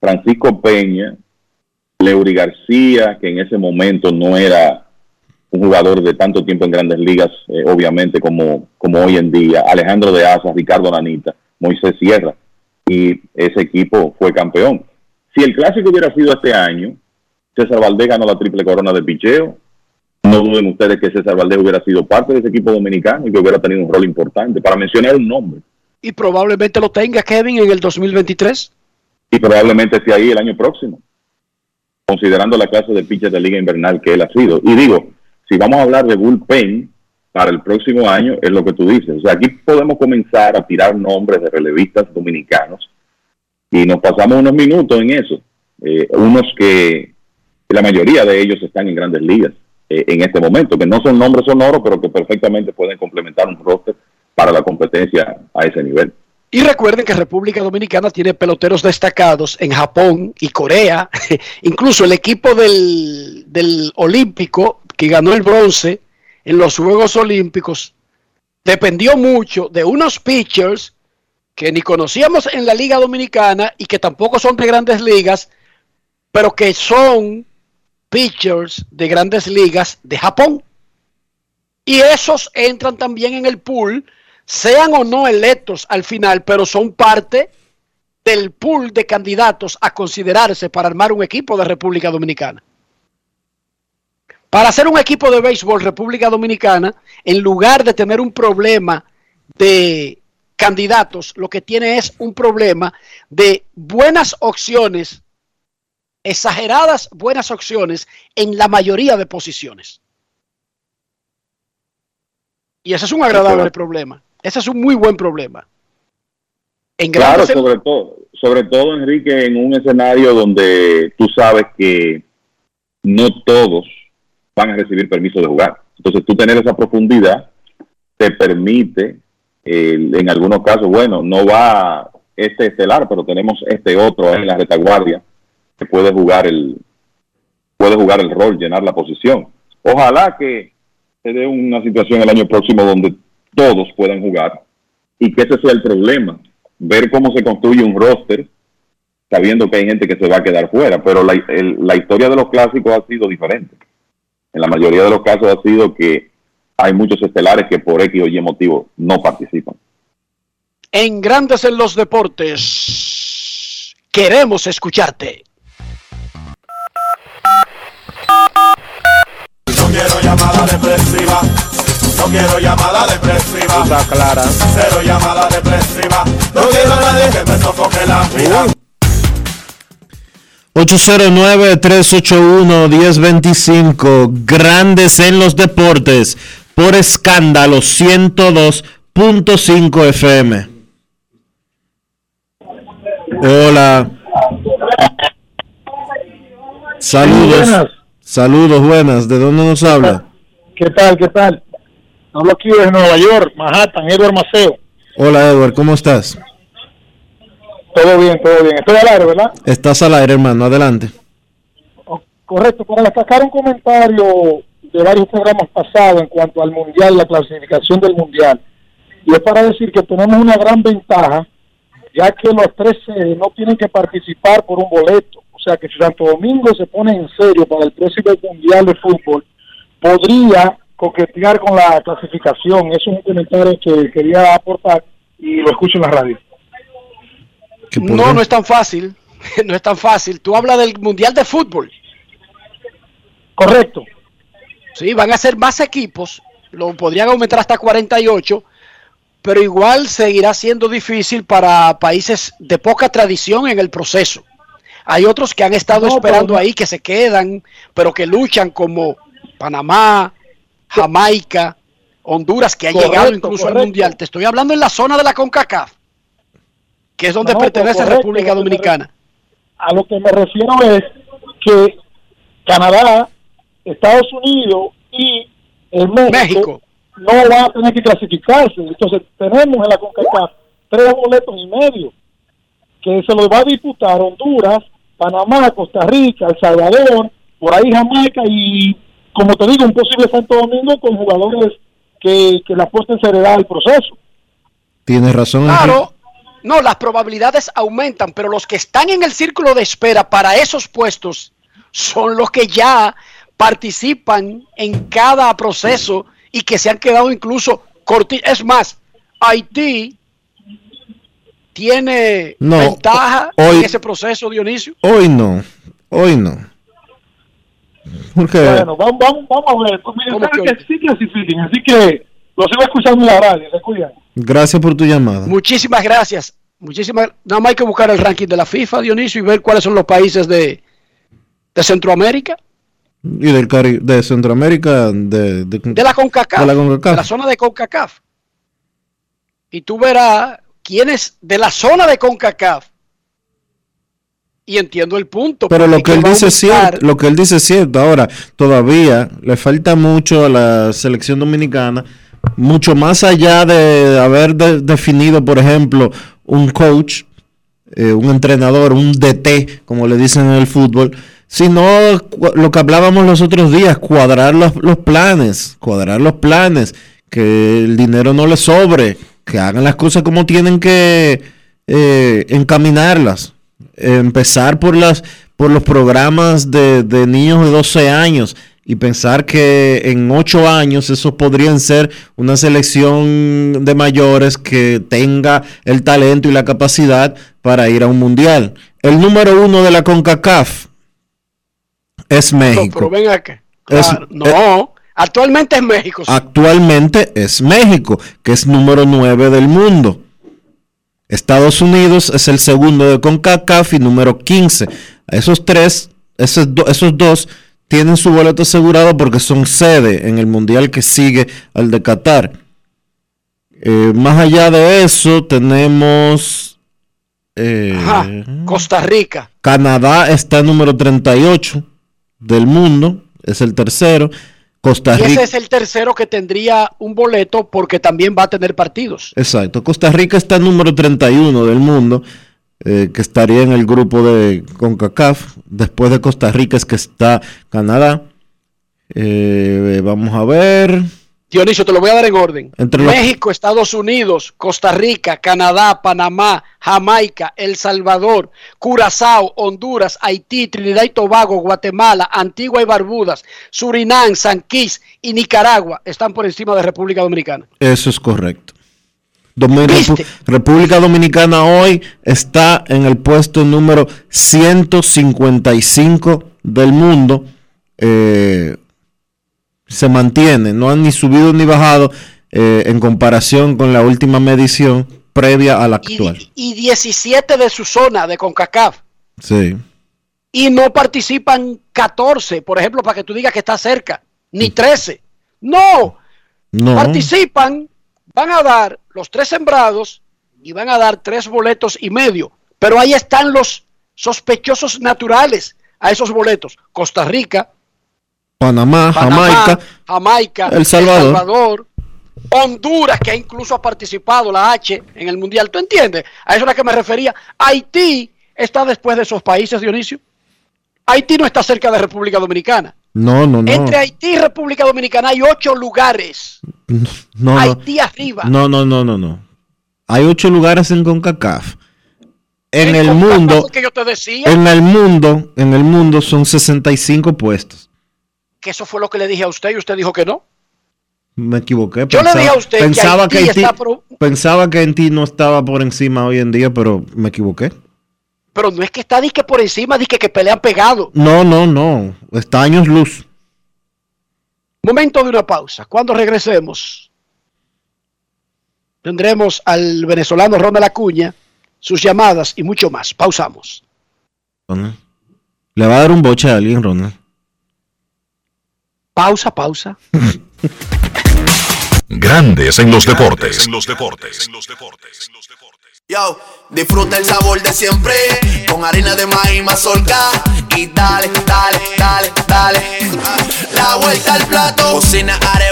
Francisco Peña, Leury García, que en ese momento no era un jugador de tanto tiempo en grandes ligas, eh, obviamente, como, como hoy en día, Alejandro de Asa, Ricardo Nanita, Moisés Sierra, y ese equipo fue campeón. Si el clásico hubiera sido este año, César Valdés ganó la triple corona de picheo. No duden ustedes que César Valdés hubiera sido parte de ese equipo dominicano y que hubiera tenido un rol importante, para mencionar un nombre. Y probablemente lo tenga Kevin en el 2023. y probablemente esté ahí el año próximo, considerando la clase de pitcher de liga invernal que él ha sido. Y digo, si vamos a hablar de bullpen para el próximo año, es lo que tú dices. O sea, aquí podemos comenzar a tirar nombres de relevistas dominicanos y nos pasamos unos minutos en eso. Eh, unos que la mayoría de ellos están en grandes ligas eh, en este momento, que no son nombres sonoros, pero que perfectamente pueden complementar un roster para la competencia a ese nivel. Y recuerden que República Dominicana tiene peloteros destacados en Japón y Corea. *laughs* Incluso el equipo del, del Olímpico que ganó el bronce en los Juegos Olímpicos dependió mucho de unos pitchers que ni conocíamos en la Liga Dominicana y que tampoco son de grandes ligas, pero que son pitchers de grandes ligas de Japón. Y esos entran también en el pool, sean o no electos al final, pero son parte del pool de candidatos a considerarse para armar un equipo de República Dominicana. Para hacer un equipo de béisbol República Dominicana, en lugar de tener un problema de candidatos, lo que tiene es un problema de buenas opciones, exageradas buenas opciones en la mayoría de posiciones. Y ese es un agradable problema. Ese es un muy buen problema. En Claro, sobre todo, sobre todo, Enrique, en un escenario donde tú sabes que no todos van a recibir permiso de jugar. Entonces, tú tener esa profundidad te permite, eh, en algunos casos, bueno, no va este estelar, pero tenemos este otro en la retaguardia que puede jugar el puede jugar el rol, llenar la posición. Ojalá que se dé una situación el año próximo donde todos puedan jugar y que ese sea el problema, ver cómo se construye un roster sabiendo que hay gente que se va a quedar fuera, pero la, el- la historia de los clásicos ha sido diferente. En la mayoría de los casos ha sido que hay muchos estelares que por X o Y motivo no participan. En Grandes en los Deportes, queremos escucharte. No quiero llamada depresiva. Quiero llamada depresiva. Está clara. Cero llamada depresiva. No quiero a nadie que me sofoque la vida. 809-381-1025, Grandes en los Deportes, por escándalo 102.5 FM. Hola. Saludos. buenas. Saludos, buenas. ¿De dónde nos habla? ¿Qué tal? ¿Qué tal? Hablo aquí desde Nueva York, Manhattan, Edward Maceo. Hola, Edward, ¿cómo estás? Todo bien, todo bien. Estoy al aire, ¿verdad? Estás al aire, hermano. Adelante. Correcto. Para destacar un comentario de varios programas pasados en cuanto al Mundial, la clasificación del Mundial. Y es para decir que tenemos una gran ventaja, ya que los tres sedes no tienen que participar por un boleto. O sea que si Santo Domingo se pone en serio para el próximo Mundial de Fútbol, podría coquetear con la clasificación. Eso es un comentario que quería aportar y lo escucho en la radio. No, no es tan fácil. *laughs* No es tan fácil. Tú hablas del Mundial de Fútbol. Correcto. Sí, van a ser más equipos. Lo podrían aumentar hasta 48. Pero igual seguirá siendo difícil para países de poca tradición en el proceso. Hay otros que han estado esperando ahí, que se quedan, pero que luchan como Panamá, Jamaica, Honduras, que ha llegado incluso al Mundial. Te estoy hablando en la zona de la CONCACAF, que es donde pertenece República Dominicana. A lo que me refiero es que Canadá, Estados Unidos y el México, no van a tener que clasificarse. Entonces tenemos en la CONCACAF tres boletos y medio que se los va a disputar Honduras, Panamá, Costa Rica, El Salvador, por ahí Jamaica y, como te digo, un posible Santo Domingo con jugadores que, que la apuesta seriedad al proceso. Tienes razón. Claro, no, las probabilidades aumentan, pero los que están en el círculo de espera para esos puestos son los que ya participan en cada proceso y que se han quedado incluso cortitos. Es más, Haití tiene ventaja en ese proceso, Dionisio. Hoy no, hoy no. Porque... Bueno, vamos, vamos, vamos a ver. Pues mira, que sí clasifiquen, así que lo sigo escuchando en la radio, se cuidan. Gracias por tu llamada. Muchísimas gracias. Muchísimas. Nada más hay que buscar el ranking de la FIFA, Dionisio, y ver cuáles son los países de, de Centroamérica. Y del Cari de Centroamérica, de, de, de, la CONCACAF, de la CONCACAF. De la zona de CONCACAF. Y tú verás quiénes de la zona de CONCACAF. Y entiendo el punto. Pero lo que, él dice es cierto, lo que él dice es cierto. Ahora, todavía le falta mucho a la selección dominicana, mucho más allá de haber de, definido, por ejemplo, un coach, eh, un entrenador, un DT, como le dicen en el fútbol, sino lo que hablábamos los otros días, cuadrar los, los planes, cuadrar los planes, que el dinero no le sobre, que hagan las cosas como tienen que eh, encaminarlas. Empezar por las por los programas de, de, niños de 12 años y pensar que en 8 años esos podrían ser una selección de mayores que tenga el talento y la capacidad para ir a un mundial. El número uno de la CONCACAF es México. No, pero ven acá. Claro, es, no, actualmente es México. Sí. Actualmente es México, que es número 9 del mundo. Estados Unidos es el segundo de CONCACAF y número 15. Esos tres, esos, do, esos dos, tienen su boleto asegurado porque son sede en el mundial que sigue al de Qatar. Eh, más allá de eso, tenemos. Eh, Ajá, Costa Rica. Canadá está número 38 del mundo, es el tercero. Costa Rica. Y ese es el tercero que tendría un boleto porque también va a tener partidos. Exacto. Costa Rica está número 31 del mundo, eh, que estaría en el grupo de CONCACAF. Después de Costa Rica es que está Canadá. Eh, vamos a ver. Dionisio, te lo voy a dar en orden. Entre México. Estados Unidos, Costa Rica, Canadá, Panamá, Jamaica, El Salvador, Curazao, Honduras, Haití, Trinidad y Tobago, Guatemala, Antigua y Barbudas, Surinam, San Quis y Nicaragua están por encima de República Dominicana. Eso es correcto. Domin República Dominicana hoy está en el puesto número 155 del mundo. Eh, se mantiene, no han ni subido ni bajado eh, en comparación con la última medición previa a la actual. Y, y, 17 de su zona de CONCACAF. Sí. Y no participan 14, por ejemplo, para que tú digas que está cerca, ni 13. No, no. participan, van a dar los tres sembrados y van a dar tres boletos y medio. Pero ahí están los sospechosos naturales a esos boletos. Costa Rica, Panamá, Panamá, Jamaica, Jamaica, El Salvador. El Salvador Honduras, que incluso ha participado la H en el Mundial. ¿Tú entiendes? A eso es a lo que me refería. Haití está después de esos países, Dionisio. Haití no está cerca de República Dominicana. No, no, no. Entre Haití y República Dominicana hay ocho lugares. No, no. Haití arriba. No, no, no, no, no. Hay ocho lugares en CONCACAF. En, el CONCACAF mundo, que yo te decía en el mundo, en el mundo son 65 puestos. Que eso fue lo que le dije a usted y usted dijo que no. Me equivoqué. Yo le dije a usted que pensaba Haití que Haití, pro- pensaba que Haití no estaba por encima hoy en día, pero me equivoqué. Pero no es que está disque por encima, disque que pelean pegado. No, no, no. Está años luz. Momento de una pausa. Cuando regresemos, tendremos al venezolano Ronald Acuña, sus llamadas y mucho más. Pausamos. Ronald. Le va a dar un boche a alguien, Ronald. Pausa, pausa. Grandes en los deportes. los deportes. Yo, disfruta el sabor de siempre con harina de maíz mazorca y dale, dale, dale, dale. La vuelta al plato, cocina arepa,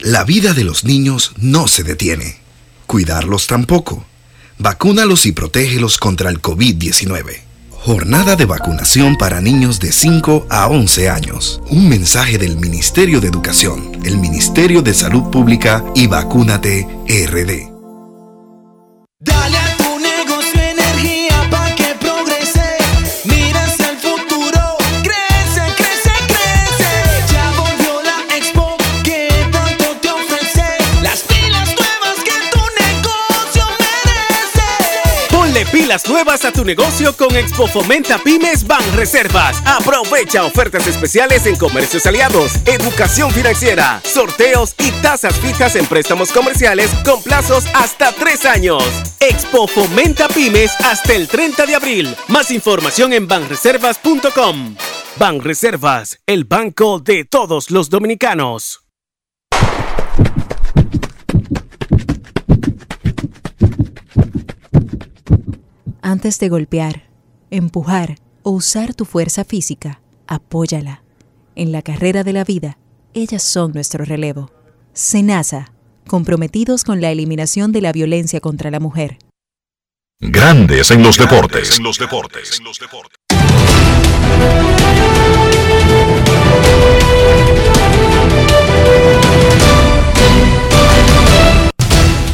La vida de los niños no se detiene. Cuidarlos tampoco. Vacúnalos y protégelos contra el COVID-19. Jornada de vacunación para niños de 5 a 11 años. Un mensaje del Ministerio de Educación, el Ministerio de Salud Pública y Vacúnate RD. Tu negocio con Expo Fomenta Pymes Ban Reservas. Aprovecha ofertas especiales en comercios aliados, educación financiera, sorteos y tasas fijas en préstamos comerciales con plazos hasta tres años. Expo Fomenta Pymes hasta el 30 de abril. Más información en banreservas.com. Ban Reservas, el banco de todos los dominicanos. Antes de golpear, empujar o usar tu fuerza física, apóyala. En la carrera de la vida, ellas son nuestro relevo. Senasa, comprometidos con la eliminación de la violencia contra la mujer. Grandes en los deportes. En los deportes.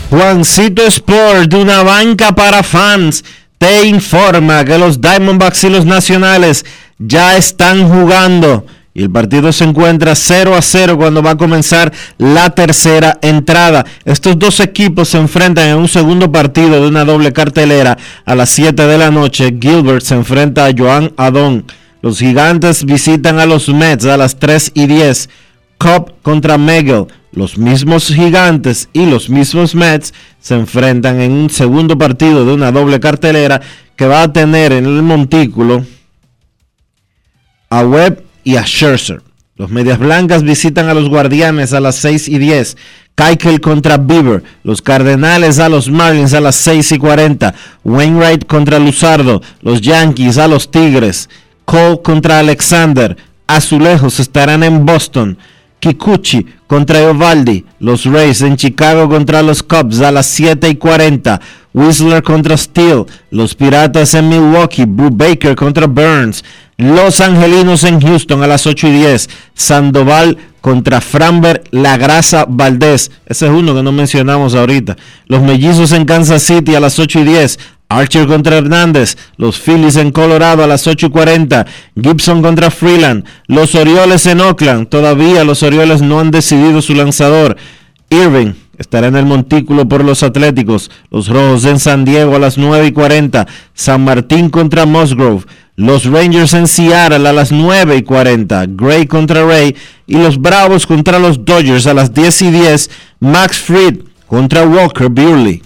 Juancito Sport, de una banca para fans, te informa que los Diamondbacks y los Nacionales ya están jugando. Y el partido se encuentra 0 a 0 cuando va a comenzar la tercera entrada. Estos dos equipos se enfrentan en un segundo partido de una doble cartelera a las 7 de la noche. Gilbert se enfrenta a Joan Adón. Los gigantes visitan a los Mets a las 3 y 10. Cobb contra Megel. Los mismos gigantes y los mismos Mets se enfrentan en un segundo partido de una doble cartelera que va a tener en el montículo a Webb y a Scherzer. Los Medias Blancas visitan a los Guardianes a las 6 y 10. Keikel contra Bieber. Los Cardenales a los Marlins a las 6 y 40. Wainwright contra Luzardo. Los Yankees a los Tigres. Cole contra Alexander. Azulejos estarán en Boston. Kikuchi contra Eovaldi. Los Rays en Chicago contra los Cubs a las 7 y 40. Whistler contra Steele. Los Piratas en Milwaukee. Baker contra Burns. Los Angelinos en Houston a las 8 y 10. Sandoval contra Framber La Grasa Valdés. Ese es uno que no mencionamos ahorita. Los Mellizos en Kansas City a las 8 y 10. Archer contra Hernández, los Phillies en Colorado a las 8 y 40, Gibson contra Freeland, los Orioles en Oakland, todavía los Orioles no han decidido su lanzador, Irving estará en el montículo por los Atléticos, los Rojos en San Diego a las 9 y 40, San Martín contra Musgrove, los Rangers en Seattle a las 9 y 40, Gray contra Ray y los Bravos contra los Dodgers a las 10 y 10, Max Fried contra Walker Buehler.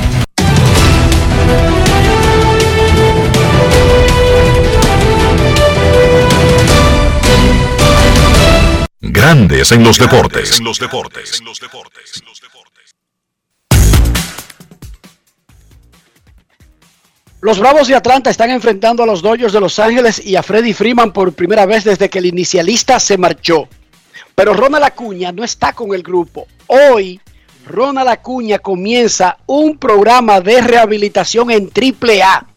Grandes en los deportes. En los deportes. Los Bravos de Atlanta están enfrentando a los Dodgers de Los Ángeles y a Freddie Freeman por primera vez desde que el inicialista se marchó. Pero Ronald Acuña no está con el grupo. Hoy, Ronald Acuña comienza un programa de rehabilitación en AAA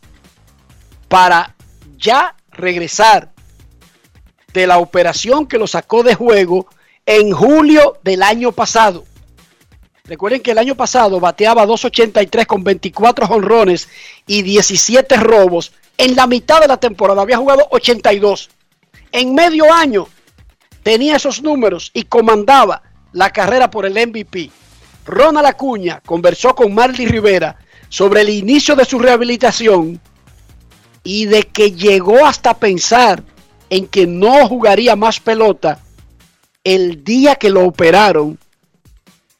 para ya regresar de la operación que lo sacó de juego en julio del año pasado. Recuerden que el año pasado bateaba 2.83 con 24 jonrones y 17 robos. En la mitad de la temporada había jugado 82. En medio año tenía esos números y comandaba la carrera por el MVP. Ronald Acuña conversó con Marley Rivera sobre el inicio de su rehabilitación y de que llegó hasta pensar en que no jugaría más pelota el día que lo operaron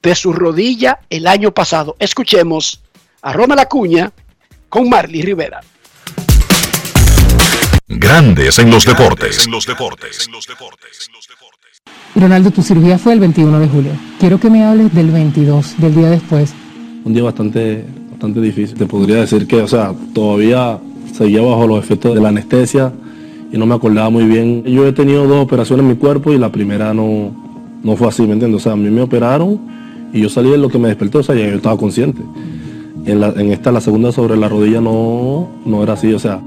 de su rodilla el año pasado. Escuchemos a Ronald Acuña con Marley Rivera. Grandes en los deportes. En los deportes. Ronaldo, tu cirugía fue el 21 de julio. Quiero que me hables del 22, del día después. Un día bastante, bastante difícil. Te podría decir que, o sea, todavía seguía bajo los efectos de la anestesia y no me acordaba muy bien. Yo he tenido dos operaciones en mi cuerpo y la primera no, no fue así, ¿me entiendes? O sea, a mí me operaron y yo salí de lo que me despertó, o sea, yo estaba consciente. En, la, en esta, la segunda sobre la rodilla, no, no era así, o sea,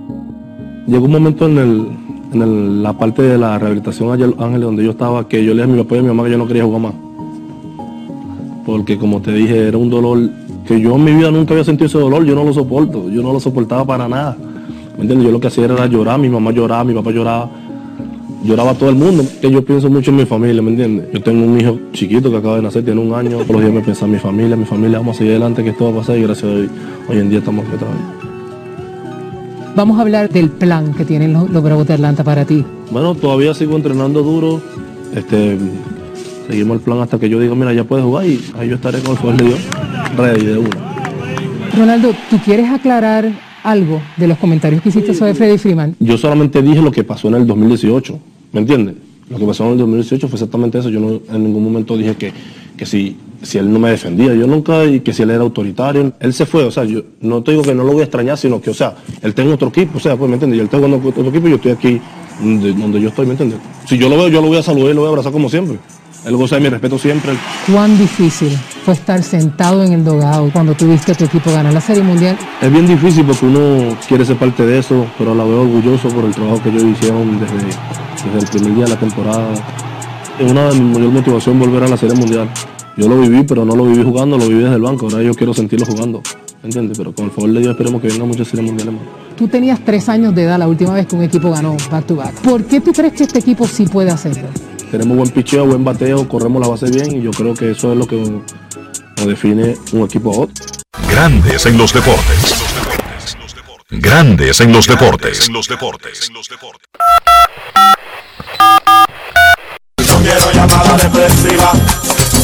llegó un momento en, el, en el, la parte de la rehabilitación Ángeles donde yo estaba, que yo le dije a mi papá y a mi mamá que yo no quería jugar más. Porque como te dije, era un dolor que yo en mi vida nunca había sentido ese dolor, yo no lo soporto, yo no lo soportaba para nada. ¿Me entiendes? Yo lo que hacía era llorar, mi mamá lloraba, mi papá lloraba, lloraba todo el mundo, que yo pienso mucho en mi familia, ¿me entiendes? Yo tengo un hijo chiquito que acaba de nacer, tiene un año, todos los días me pienso en mi familia, mi familia, vamos a seguir adelante, que esto va a pasar y gracias a Dios hoy en día estamos aquí otra vez. Vamos a hablar del plan que tienen los, los Bravos de Atlanta para ti. Bueno, todavía sigo entrenando duro, este, seguimos el plan hasta que yo diga, mira, ya puedes jugar y ahí yo estaré con el poder de Dios, ready de uno. Ronaldo, ¿tú quieres aclarar algo de los comentarios que hiciste sobre Freddy Freeman? Yo solamente dije lo que pasó en el 2018, ¿me entiendes? Lo que pasó en el 2018 fue exactamente eso. Yo no, en ningún momento dije que, que si, si él no me defendía, yo nunca, y que si él era autoritario. Él se fue, o sea, yo no te digo que no lo voy a extrañar, sino que, o sea, él tiene otro equipo, o sea, pues, ¿me entiendes? Y él con otro equipo y yo estoy aquí donde, donde yo estoy, ¿me entiendes? Si yo lo veo, yo lo voy a saludar y lo voy a abrazar como siempre. Él goza de mi respeto siempre. ¿Cuán difícil fue estar sentado en el dogado cuando tuviste a tu equipo ganar la Serie Mundial? Es bien difícil porque uno quiere ser parte de eso, pero la veo orgulloso por el trabajo que ellos hicieron desde, desde el primer día de la temporada. Es una de mis mayores motivaciones volver a la Serie Mundial. Yo lo viví, pero no lo viví jugando, lo viví desde el banco. Ahora yo quiero sentirlo jugando. ¿Entiendes? Pero con el favor de Dios esperemos que vengan muchas series mundiales más. Tú tenías tres años de edad la última vez que un equipo ganó back to back. ¿Por qué tú crees que este equipo sí puede hacerlo? Tenemos buen picheo, buen bateo, corremos la base bien y yo creo que eso es lo que nos define un equipo a otro. Grandes en los deportes. Grandes en los deportes. los deportes. No quiero llamada depresiva.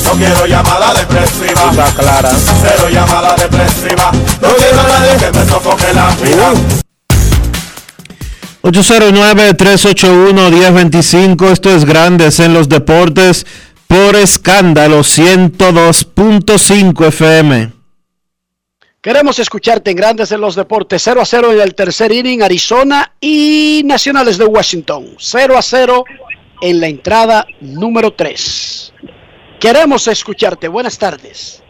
No quiero llamada depresiva. Está clara. Cero llamada depresiva. No quiero a nadie que me sofoque la vida. 809-381-1025. Esto es Grandes en los Deportes por escándalo 102.5 FM. Queremos escucharte en Grandes en los Deportes. 0 a 0 en el tercer inning, Arizona y Nacionales de Washington. 0 a 0 en la entrada número 3. Queremos escucharte. Buenas tardes.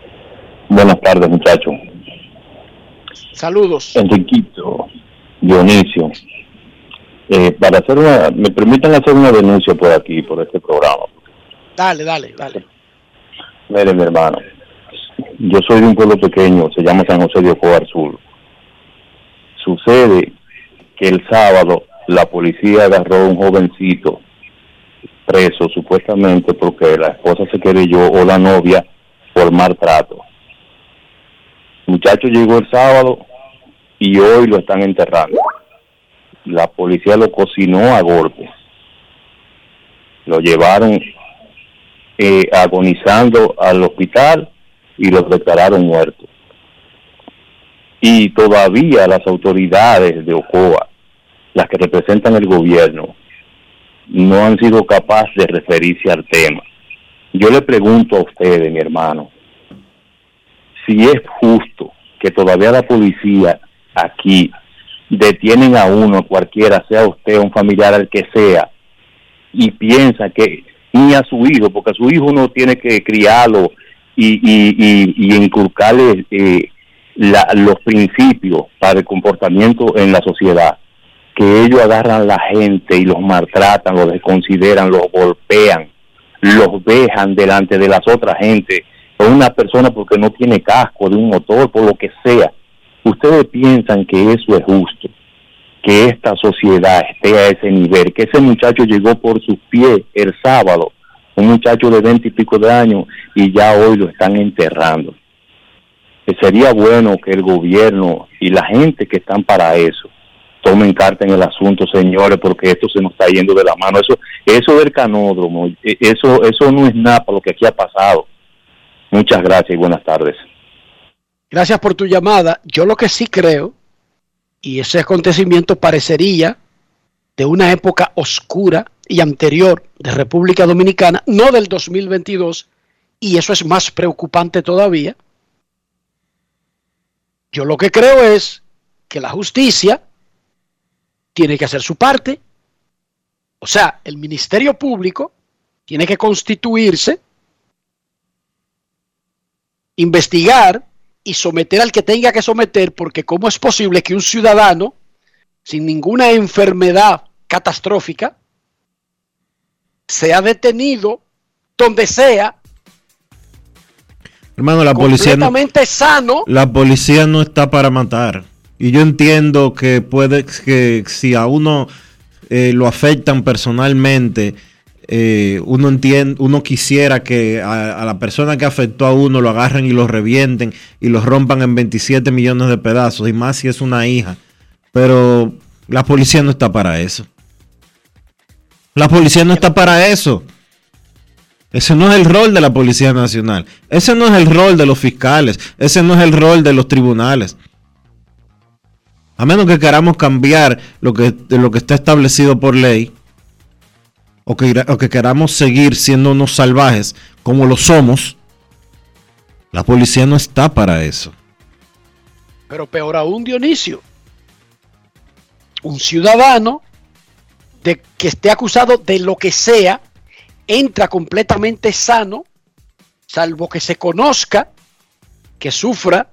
Buenas tardes, muchachos. Saludos. Enriquito, Dionisio. Eh, para hacer una, me permiten hacer una denuncia por aquí, por este programa. Dale, dale, dale. Mire, mi hermano, yo soy de un pueblo pequeño, se llama San José de Ocoa Sur. Sucede que el sábado la policía agarró a un jovencito preso supuestamente porque la esposa se querelló o la novia por maltrato. El muchacho llegó el sábado y hoy lo están enterrando. La policía lo cocinó a golpes. Lo llevaron eh, agonizando al hospital y lo declararon muerto. Y todavía las autoridades de Ocoa, las que representan el gobierno, no han sido capaces de referirse al tema. Yo le pregunto a ustedes, mi hermano, si es justo que todavía la policía aquí detienen a uno, cualquiera, sea usted un familiar, al que sea, y piensa que ni a su hijo, porque a su hijo uno tiene que criarlo y, y, y, inculcarle eh, los principios para el comportamiento en la sociedad, que ellos agarran a la gente y los maltratan, los desconsideran, los golpean, los dejan delante de las otras gente, o una persona porque no tiene casco de un motor, por lo que sea. Ustedes piensan que eso es justo, que esta sociedad esté a ese nivel, que ese muchacho llegó por sus pies el sábado, un muchacho de veinte y pico de años, y ya hoy lo están enterrando. Sería bueno que el gobierno y la gente que están para eso tomen carta en el asunto, señores, porque esto se nos está yendo de la mano. Eso, eso del canódromo, e, eso, eso no es nada para lo que aquí ha pasado. Muchas gracias y buenas tardes. Gracias por tu llamada. Yo lo que sí creo, y ese acontecimiento parecería de una época oscura y anterior de República Dominicana, no del 2022, y eso es más preocupante todavía. Yo lo que creo es que la justicia tiene que hacer su parte. O sea, el Ministerio Público tiene que constituirse, investigar y someter al que tenga que someter, porque ¿cómo es posible que un ciudadano sin ninguna enfermedad catastrófica sea detenido donde sea? Hermano, la policía completamente sano. La policía no está para matar. Y yo entiendo que puede que si a uno eh, lo afectan personalmente, eh, uno entiende, uno quisiera que a, la persona que afectó a uno lo agarren y lo revienten y lo rompan en 27 millones de pedazos, y más si es una hija. Pero la policía no está para eso. La policía no está para eso. Ese no es el rol de la Policía Nacional. Ese no es el rol de los fiscales. Ese no es el rol de los tribunales. A menos que queramos cambiar lo que, lo que está establecido por ley, o que, o que queramos seguir siendo unos salvajes como lo somos, la policía no está para eso. Pero peor aún, Dionisio, un ciudadano de que esté acusado de lo que sea, entra completamente sano, salvo que se conozca que sufra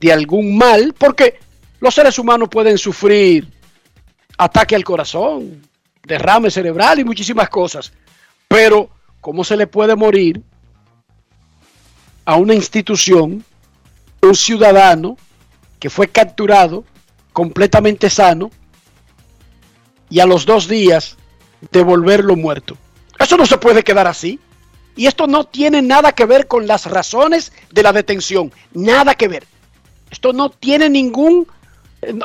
de algún mal, porque los seres humanos pueden sufrir ataque al corazón, derrame cerebral y muchísimas cosas. Pero, ¿cómo se le puede morir a una institución, un ciudadano que fue capturado completamente sano y a los dos días devolverlo muerto? Eso no se puede quedar así. Y esto no tiene nada que ver con las razones de la detención. Nada que ver. Esto no tiene ningún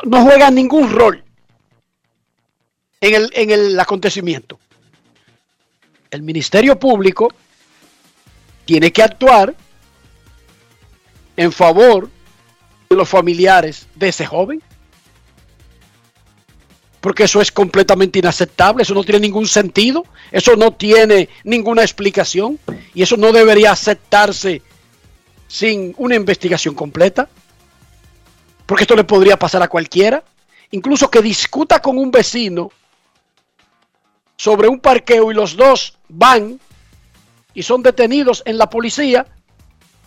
no, juega ningún rol en el, en el acontecimiento. El Ministerio Público tiene que actuar en favor de los familiares de ese joven. Porque eso es completamente inaceptable, eso no tiene ningún sentido, eso no tiene ninguna explicación y eso no debería aceptarse sin una investigación completa porque esto le podría pasar a cualquiera, incluso que discuta con un vecino sobre un parqueo y los dos van y son detenidos en la policía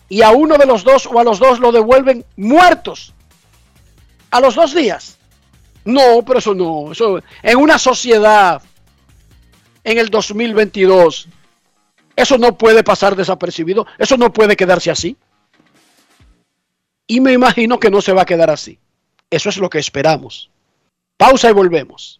y a uno de los dos o a los dos lo devuelven muertos a los dos días. No, pero eso no, eso en una sociedad en el 2022 eso no puede pasar desapercibido, eso no puede quedarse así. Y me imagino que no se va a quedar así. Eso es lo que esperamos. Pausa y volvemos.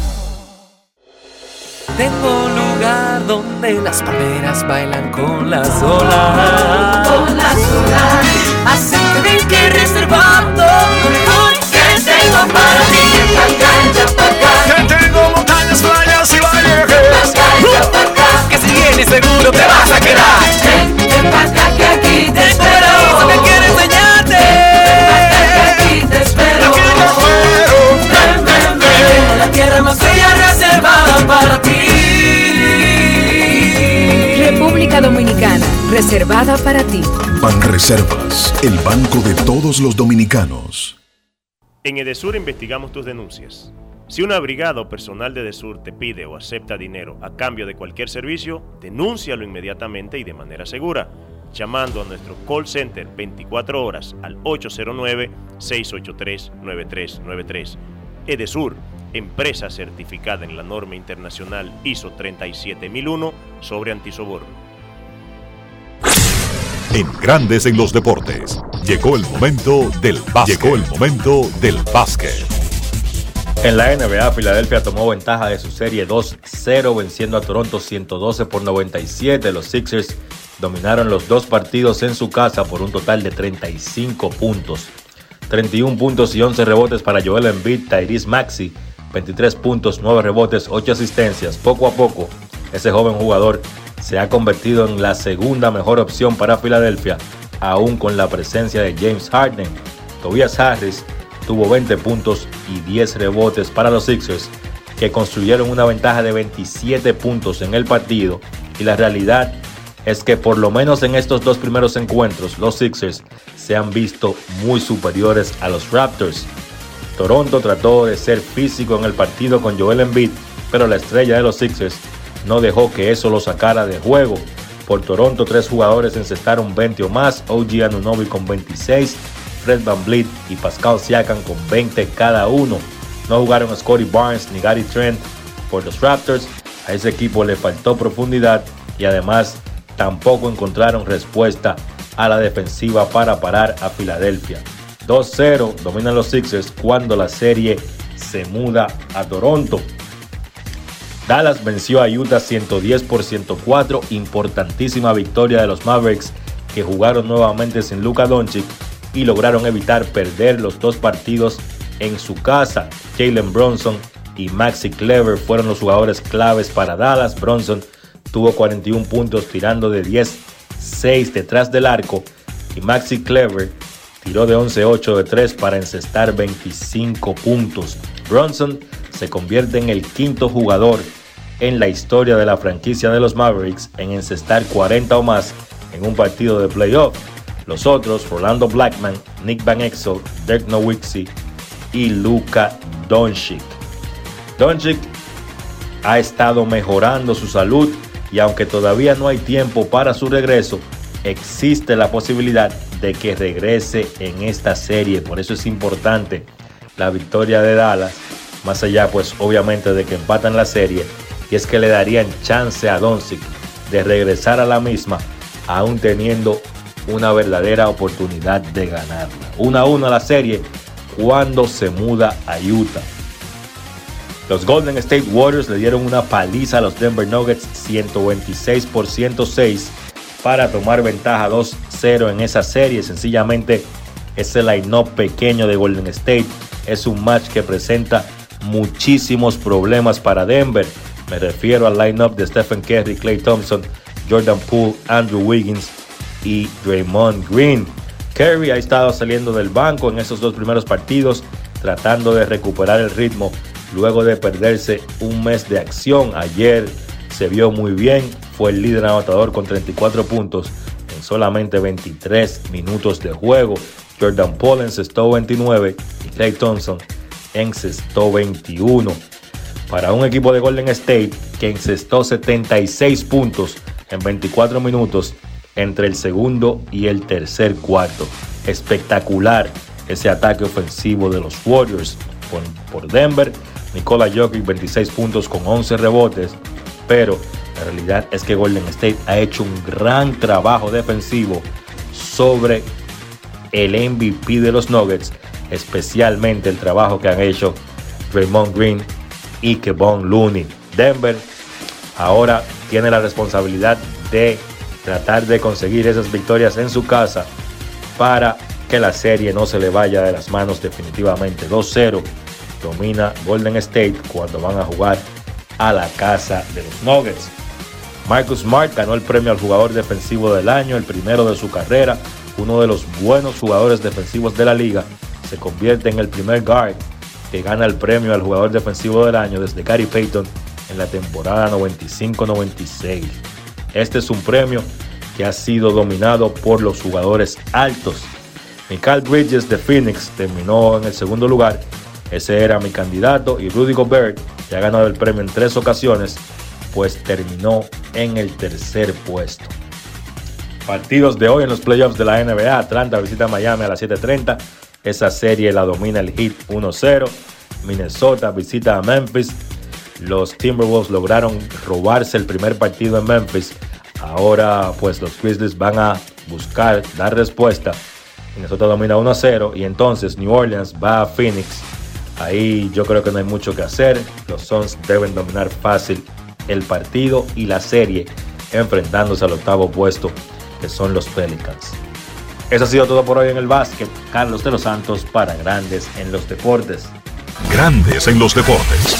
Tengo un lugar donde las palmeras bailan con las olas. Con las olas. Así que reservando lo mejor que tengo para ti. Que tengo montañas, playas y valles. Papaya. Que si vienes seguro te vas a quedar. Ven, ven pa' acá que aquí te espero. Quiero enseñarte. Ven aquí te espero. Aquí te espero. Ven, ven, ven. La tierra más bella para ti. República Dominicana, reservada para ti. Banreservas, el banco de todos los dominicanos. En Edesur investigamos tus denuncias. Si una brigada o personal de Edesur te pide o acepta dinero a cambio de cualquier servicio, denúncialo inmediatamente y de manera segura, llamando a nuestro call center 24 horas al 809-683-9393. Edesur, empresa certificada en la norma internacional ISO 37001 sobre antisoborno. En Grandes en los deportes, llegó el momento del básquet. Llegó el momento del básquet. En la NBA, Filadelfia tomó ventaja de su serie 2-0 venciendo a Toronto 112 por 97. Los Sixers dominaron los dos partidos en su casa por un total de 35 puntos. 31 puntos y 11 rebotes para Joel Embiid, Tyrese Maxi, 23 puntos, 9 rebotes, 8 asistencias. Poco a poco, ese joven jugador se ha convertido en la segunda mejor opción para Filadelfia, aún con la presencia de James Harden. Tobias Harris tuvo 20 puntos y 10 rebotes para los Sixers, que construyeron una ventaja de 27 puntos en el partido. Y la realidad es que por lo menos en estos dos primeros encuentros, los Sixers se han visto muy superiores a los Raptors. Toronto trató de ser físico en el partido con Joel Embiid, pero la estrella de los Sixers no dejó que eso lo sacara de juego. Por Toronto, tres jugadores encestaron 20 o más, OG Anunobi con 26, Fred Van Vliet y Pascal Siakam con 20 cada uno. No jugaron Scotty Barnes ni Gary Trent por los Raptors. A ese equipo le faltó profundidad y además tampoco encontraron respuesta a la defensiva para parar a Filadelfia. 2-0 dominan los Sixers cuando la serie se muda a Toronto. Dallas venció a Utah 110 por 104, importantísima victoria de los Mavericks que jugaron nuevamente sin Luka Doncic y lograron evitar perder los dos partidos en su casa. Jalen Bronson y Maxi Clever fueron los jugadores claves para Dallas. Bronson tuvo 41 puntos tirando de 10, 6 detrás del arco y Maxi Clever tiró de 11-8 de 3 para encestar 25 puntos. Bronson se convierte en el quinto jugador en la historia de la franquicia de los Mavericks en encestar 40 o más en un partido de playoff. Los otros, Rolando Blackman, Nick Van Exel, Dirk Nowitzki y Luka Doncic. Doncic ha estado mejorando su salud y aunque todavía no hay tiempo para su regreso, existe la posibilidad de que regrese en esta serie. Por eso es importante la victoria de Dallas, más allá pues obviamente de que empatan la serie, y es que le darían chance a Doncic de regresar a la misma, aún teniendo una verdadera oportunidad de ganarla. 1 a 1 la serie cuando se muda a Utah. Los Golden State Warriors le dieron una paliza a los Denver Nuggets 126 por 106 para tomar ventaja 2-0 en esa serie. Sencillamente ese line-up pequeño de Golden State es un match que presenta muchísimos problemas para Denver. Me refiero al line-up de Stephen Curry, Clay Thompson, Jordan Poole, Andrew Wiggins y Draymond Green. Kerry ha estado saliendo del banco en esos dos primeros partidos, tratando de recuperar el ritmo luego de perderse un mes de acción. Ayer se vio muy bien, fue el líder anotador con 34 puntos en solamente 23 minutos de juego. Jordan Paul encestó 29 y Clay Thompson encestó 21. Para un equipo de Golden State que encestó 76 puntos en 24 minutos entre el segundo y el tercer cuarto. Espectacular ese ataque ofensivo de los Warriors por, Denver. Nikola Jokic 26 puntos con 11 rebotes, pero la realidad es que Golden State ha hecho un gran trabajo defensivo sobre el MVP de los Nuggets, especialmente el trabajo que han hecho Raymond Green y Kevon Looney. Denver ahora tiene la responsabilidad de tratar de conseguir esas victorias en su casa para que la serie no se le vaya de las manos definitivamente. 2-0 domina Golden State cuando van a jugar a la casa de los Nuggets. Marcus Smart ganó el premio al jugador defensivo del año, el primero de su carrera, uno de los buenos jugadores defensivos de la liga. Se convierte en el primer guard que gana el premio al jugador defensivo del año desde Gary Payton en la temporada 95-96. Este es un premio que ha sido dominado por los jugadores altos. Michael Bridges de Phoenix terminó en el segundo lugar. Ese era mi candidato y Rudy Gobert, que ha ganado el premio en tres ocasiones, pues terminó en el tercer puesto. Partidos de hoy en los playoffs de la NBA. Atlanta visita Miami a las 7.30. Esa serie la domina el Heat 1-0. Minnesota visita a Memphis. Los Timberwolves lograron robarse el primer partido en Memphis. Ahora pues los Grizzlies van a buscar dar respuesta. Minnesota domina 1-0 y entonces New Orleans va a Phoenix. Ahí yo creo que no hay mucho que hacer. Los Suns deben dominar fácil el partido y la serie enfrentándose al octavo puesto que son los Pelicans. Eso ha sido todo por hoy en el básquet. Carlos de los Santos para Grandes en los Deportes. Grandes en los Deportes.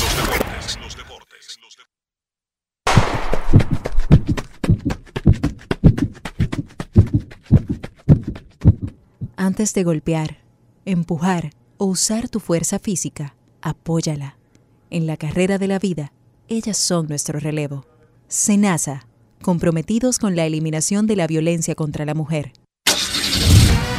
Antes de golpear, empujar o usar tu fuerza física, apóyala. En la carrera de la vida, ellas son nuestro relevo. Senasa, comprometidos con la eliminación de la violencia contra la mujer.